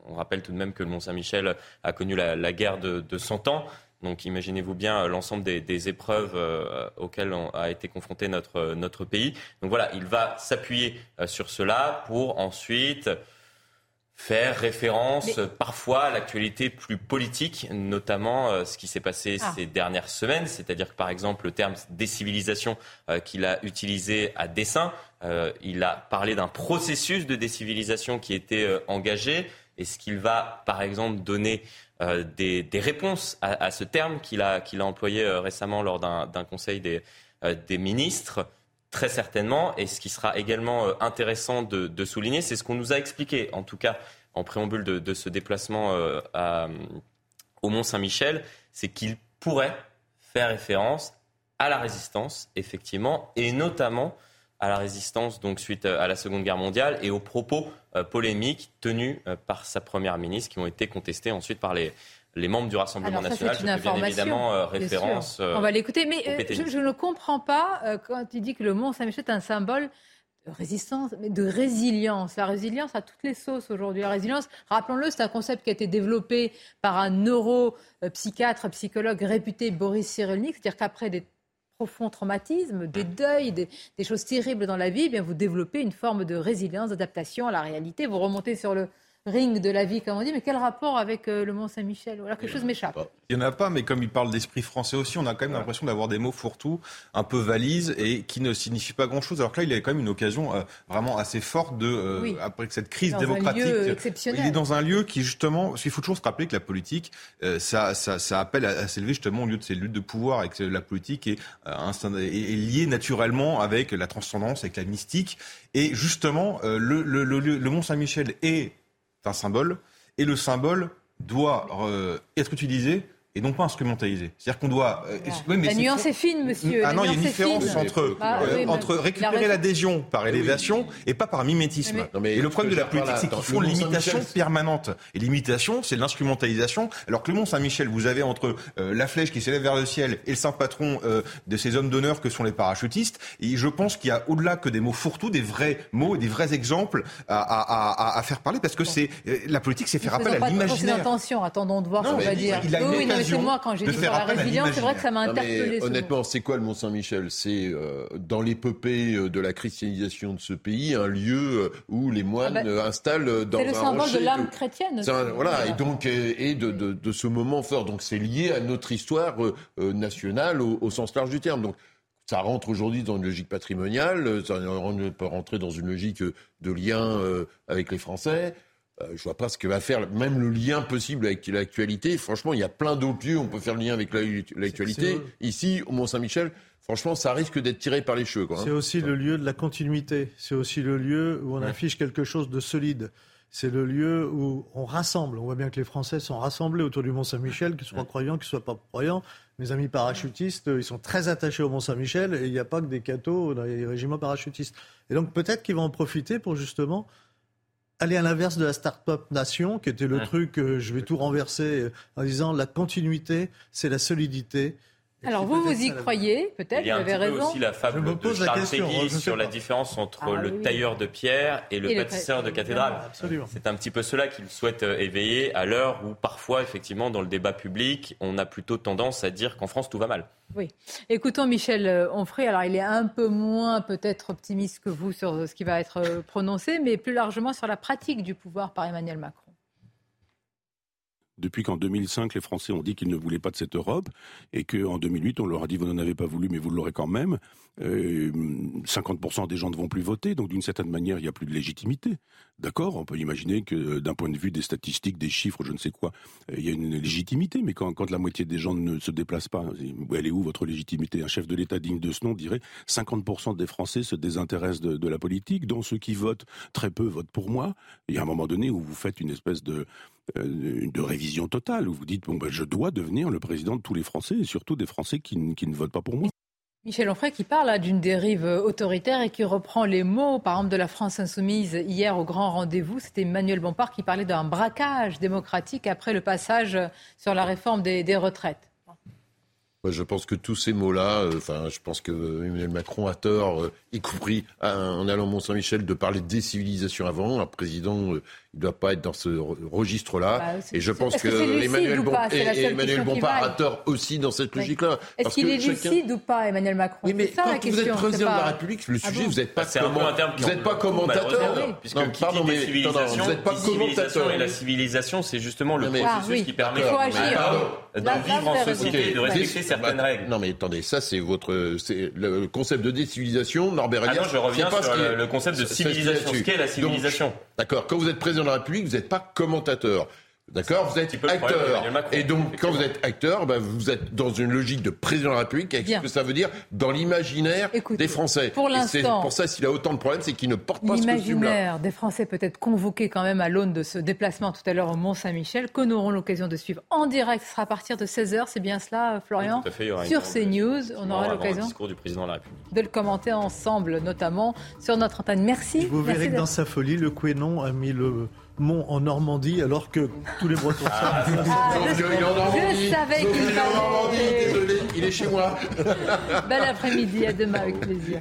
On rappelle tout de même que le Mont Saint-Michel a connu la, la guerre de, de 100 ans. Donc imaginez-vous bien euh, l'ensemble des, des, épreuves euh, auxquelles on a été confronté notre, notre pays. Donc voilà, il va s'appuyer euh, sur cela pour ensuite faire référence Mais... parfois à l'actualité plus politique, notamment euh, ce qui s'est passé ah. ces dernières semaines, c'est-à-dire que par exemple le terme décivilisation euh, qu'il a utilisé à dessein, euh, il a parlé d'un processus de décivilisation qui était engagé. Est-ce qu'il va par exemple donner euh, des, réponses à, ce terme qu'il a, a employé euh, récemment lors d'un conseil des, euh, des, ministres Très certainement. Et ce qui sera également intéressant de, de souligner, c'est ce qu'on nous a expliqué, en tout cas en préambule de, ce déplacement au Mont Saint-Michel, c'est qu'il pourrait faire référence à la résistance, effectivement, et notamment à la résistance donc suite à la Seconde Guerre mondiale et aux propos polémiques tenus euh, par sa première ministre qui ont été contestés ensuite par les, les membres du Rassemblement Alors, national. Je fais bien évidemment euh, référence. On va l'écouter, mais euh, je, je, ne comprends pas euh, quand il dit que le Mont Saint-Michel est un symbole de résistance, mais de résilience. La résilience a toutes les sauces aujourd'hui. La résilience, rappelons-le, c'est un concept qui a été développé par un neuropsychiatre, psychologue réputé Boris Cyrulnik, c'est-à-dire qu'après des profonds traumatismes, des deuils, des, des, choses terribles dans la vie, eh bien vous développez une forme de résilience, d'adaptation à la réalité. Vous remontez sur le ring de la vie, comme on dit, mais quel rapport avec euh, le Mont Saint-Michel Voilà, quelque chose m'échappe. Il n'y en a pas, mais comme il parle d'esprit français aussi, on a quand même l'impression d'avoir des mots fourre-tout, un peu valises, et qui ne signifient pas grand-chose. Alors que là, il a quand même une occasion euh, vraiment assez forte de, euh, oui. après cette crise dans démocratique. Un lieu exceptionnel. Il est dans un lieu qui, justement, qu'il faut toujours se rappeler que la politique, euh, ça, ça, ça, appelle à, à s'élever justement au lieu de ces luttes de pouvoir, et que la politique est, est, est liée naturellement avec la transcendance, avec la mystique. Et justement, le, le, le, le Mont Saint-Michel est un symbole, et le symbole doit euh, être utilisé et non pas instrumentalisé. C'est-à-dire qu'on doit. Euh, oui, la nuance est fine, monsieur. Ah la non, il y a une différence fine. entre, bah, euh, oui, entre récupérer l'adhésion par élévation et pas par mimétisme. Non, mais et le problème de la politique, c'est qu'ils font l'imitation permanente. Et l'imitation, c'est l'instrumentalisation. Alors que le Mont Saint-Michel, vous avez entre euh, la flèche qui s'élève vers le ciel et le saint patron euh, de ces hommes d'honneur que sont les parachutistes. Et je pense qu'il y a au-delà que des mots fourre-tout, des vrais mots et des vrais exemples à, à, à, à faire parler parce que c'est la politique, c'est faire appel à l'imaginaire. Attention, attendons de voir ce qu'on va dire. Moi quand j'ai dit sur la résilience, c'est vrai que ça m'a interpellé. Honnêtement, c'est quoi le Mont Saint-Michel C'est euh, dans l'épopée euh, de la christianisation de ce pays un lieu où les moines ah bah, installent dans un C'est le symbole de l'âme chrétienne. voilà, et donc et de, de, de, ce moment fort. Donc c'est lié à notre histoire nationale au, au, sens large du terme. Donc ça rentre aujourd'hui dans une logique patrimoniale, ça peut rentrer dans une logique de lien avec les Français. Euh, je vois pas ce que va faire même le lien possible avec l'actualité. Franchement, il y a plein d'autres lieux où on peut faire le lien avec l'actualité. Ici, au Mont-Saint-Michel, franchement, ça risque d'être tiré par les cheveux. Hein. C'est aussi le lieu de la continuité. C'est aussi le lieu où on affiche quelque chose de solide. C'est le lieu où on rassemble. On voit bien que les Français sont rassemblés autour du Mont-Saint-Michel, qu'ils soient croyants, qu'ils soient pas croyants. Mes amis parachutistes, ils sont très attachés au Mont-Saint-Michel et il n'y a pas que des cathos dans les régiments parachutistes. Et donc peut-être qu'ils vont en profiter pour justement aller à l'inverse de la start-up nation, qui était le truc, que je vais tout renverser euh, en disant la continuité, c'est la solidité. Alors vous, vous y croyez, peut-être, vous avez raison. Il y a aussi la fable de Charles Péguy sur la différence entre ah le tailleur de pierre et le bâtisseur de cathédrale. C'est un petit peu cela qu'il souhaite euh, éveiller à l'heure où parfois, effectivement, dans le débat public, on a plutôt tendance à dire qu'en France, tout va mal. Oui. Écoutons Michel euh, Onfray. Alors, il est un peu moins peut-être optimiste que vous sur ce qui va être euh, prononcé, mais plus largement sur la pratique du pouvoir par Emmanuel Macron depuis qu'en 2005, les Français ont dit qu'ils ne voulaient pas de cette Europe, et qu'en 2008, on leur a dit vous n'en avez pas voulu, mais vous l'aurez quand même. 50% euh, des gens ne vont plus voter, donc d'une certaine manière, il n'y a plus de légitimité. D'accord On peut imaginer que d'un point de vue des statistiques, des chiffres, je ne sais quoi, euh, il y a une légitimité, mais quand, la moitié des gens ne se déplacent pas, elle est où votre légitimité? Un chef de l'État digne de ce nom dirait 50% des Français se désintéressent de, la politique, dont ceux qui votent, très peu votent pour moi. Il y a un moment donné où vous faites une espèce de euh, de révision totale, où vous dites, bon, ben, je dois devenir le président de tous les Français, et surtout des Français qui, ne votent pas pour moi. Michel Onfray qui parle d'une dérive autoritaire et qui reprend les mots, par exemple, de la France insoumise hier au grand rendez-vous. C'était Emmanuel Bompard qui parlait d'un braquage démocratique après le passage sur la réforme des retraites je pense que tous ces mots-là, euh, enfin, je pense que Emmanuel Macron a tort, euh, y compris en allant Mont-Saint-Michel, de parler de décivilisation avant. Un président, euh, il ne doit pas être dans ce registre-là. Bah, et je pense que, Emmanuel, Bompard a tort aussi dans cette logique-là. Est-ce qu'il est lucide ou pas, Emmanuel Macron? Oui, mais quand vous êtes président de la République, le ah sujet, vous n'êtes pas, vous n'êtes pas commentateur. Puisque non, pardon, mais vous n'êtes pas commentateur. Et la civilisation, c'est justement le processus qui permet de vivre en société, de respecter certaines règles. Non, mais attendez, ça, c'est votre, c'est le concept de décivilisation. Norbert ah non, je reviens sur le concept de civilisation. Ce qu'est la civilisation? D'accord. Quand vous êtes président de la République, vous n'êtes pas commentateur. D'accord Vous êtes acteur. Et donc, quand vous êtes acteur, ben, vous êtes dans une logique de président de la République, avec ce que ça veut dire dans l'imaginaire des Français. Pour l'instant. pour ça, s'il a autant de problèmes, c'est qu'il ne porte pas ce costume-là. L'imaginaire des Français peut être convoqué quand même à l'aune de ce déplacement tout à l'heure au Mont-Saint-Michel, que nous aurons l'occasion de suivre en direct. Ce sera à partir de 16h, c'est bien cela, Florian tout à fait, Sur CNews, on aura l'occasion de le commenter ensemble, notamment sur notre antenne. Merci. Vous verrez que dans sa folie, le Quénon a mis le Mont en Normandie alors que tous les Bretons ah, savent. Ah, je, il est en Normandie. Je savais qu'il est en Normandie, désolé, il est chez moi. Bel après-midi, à demain avec plaisir.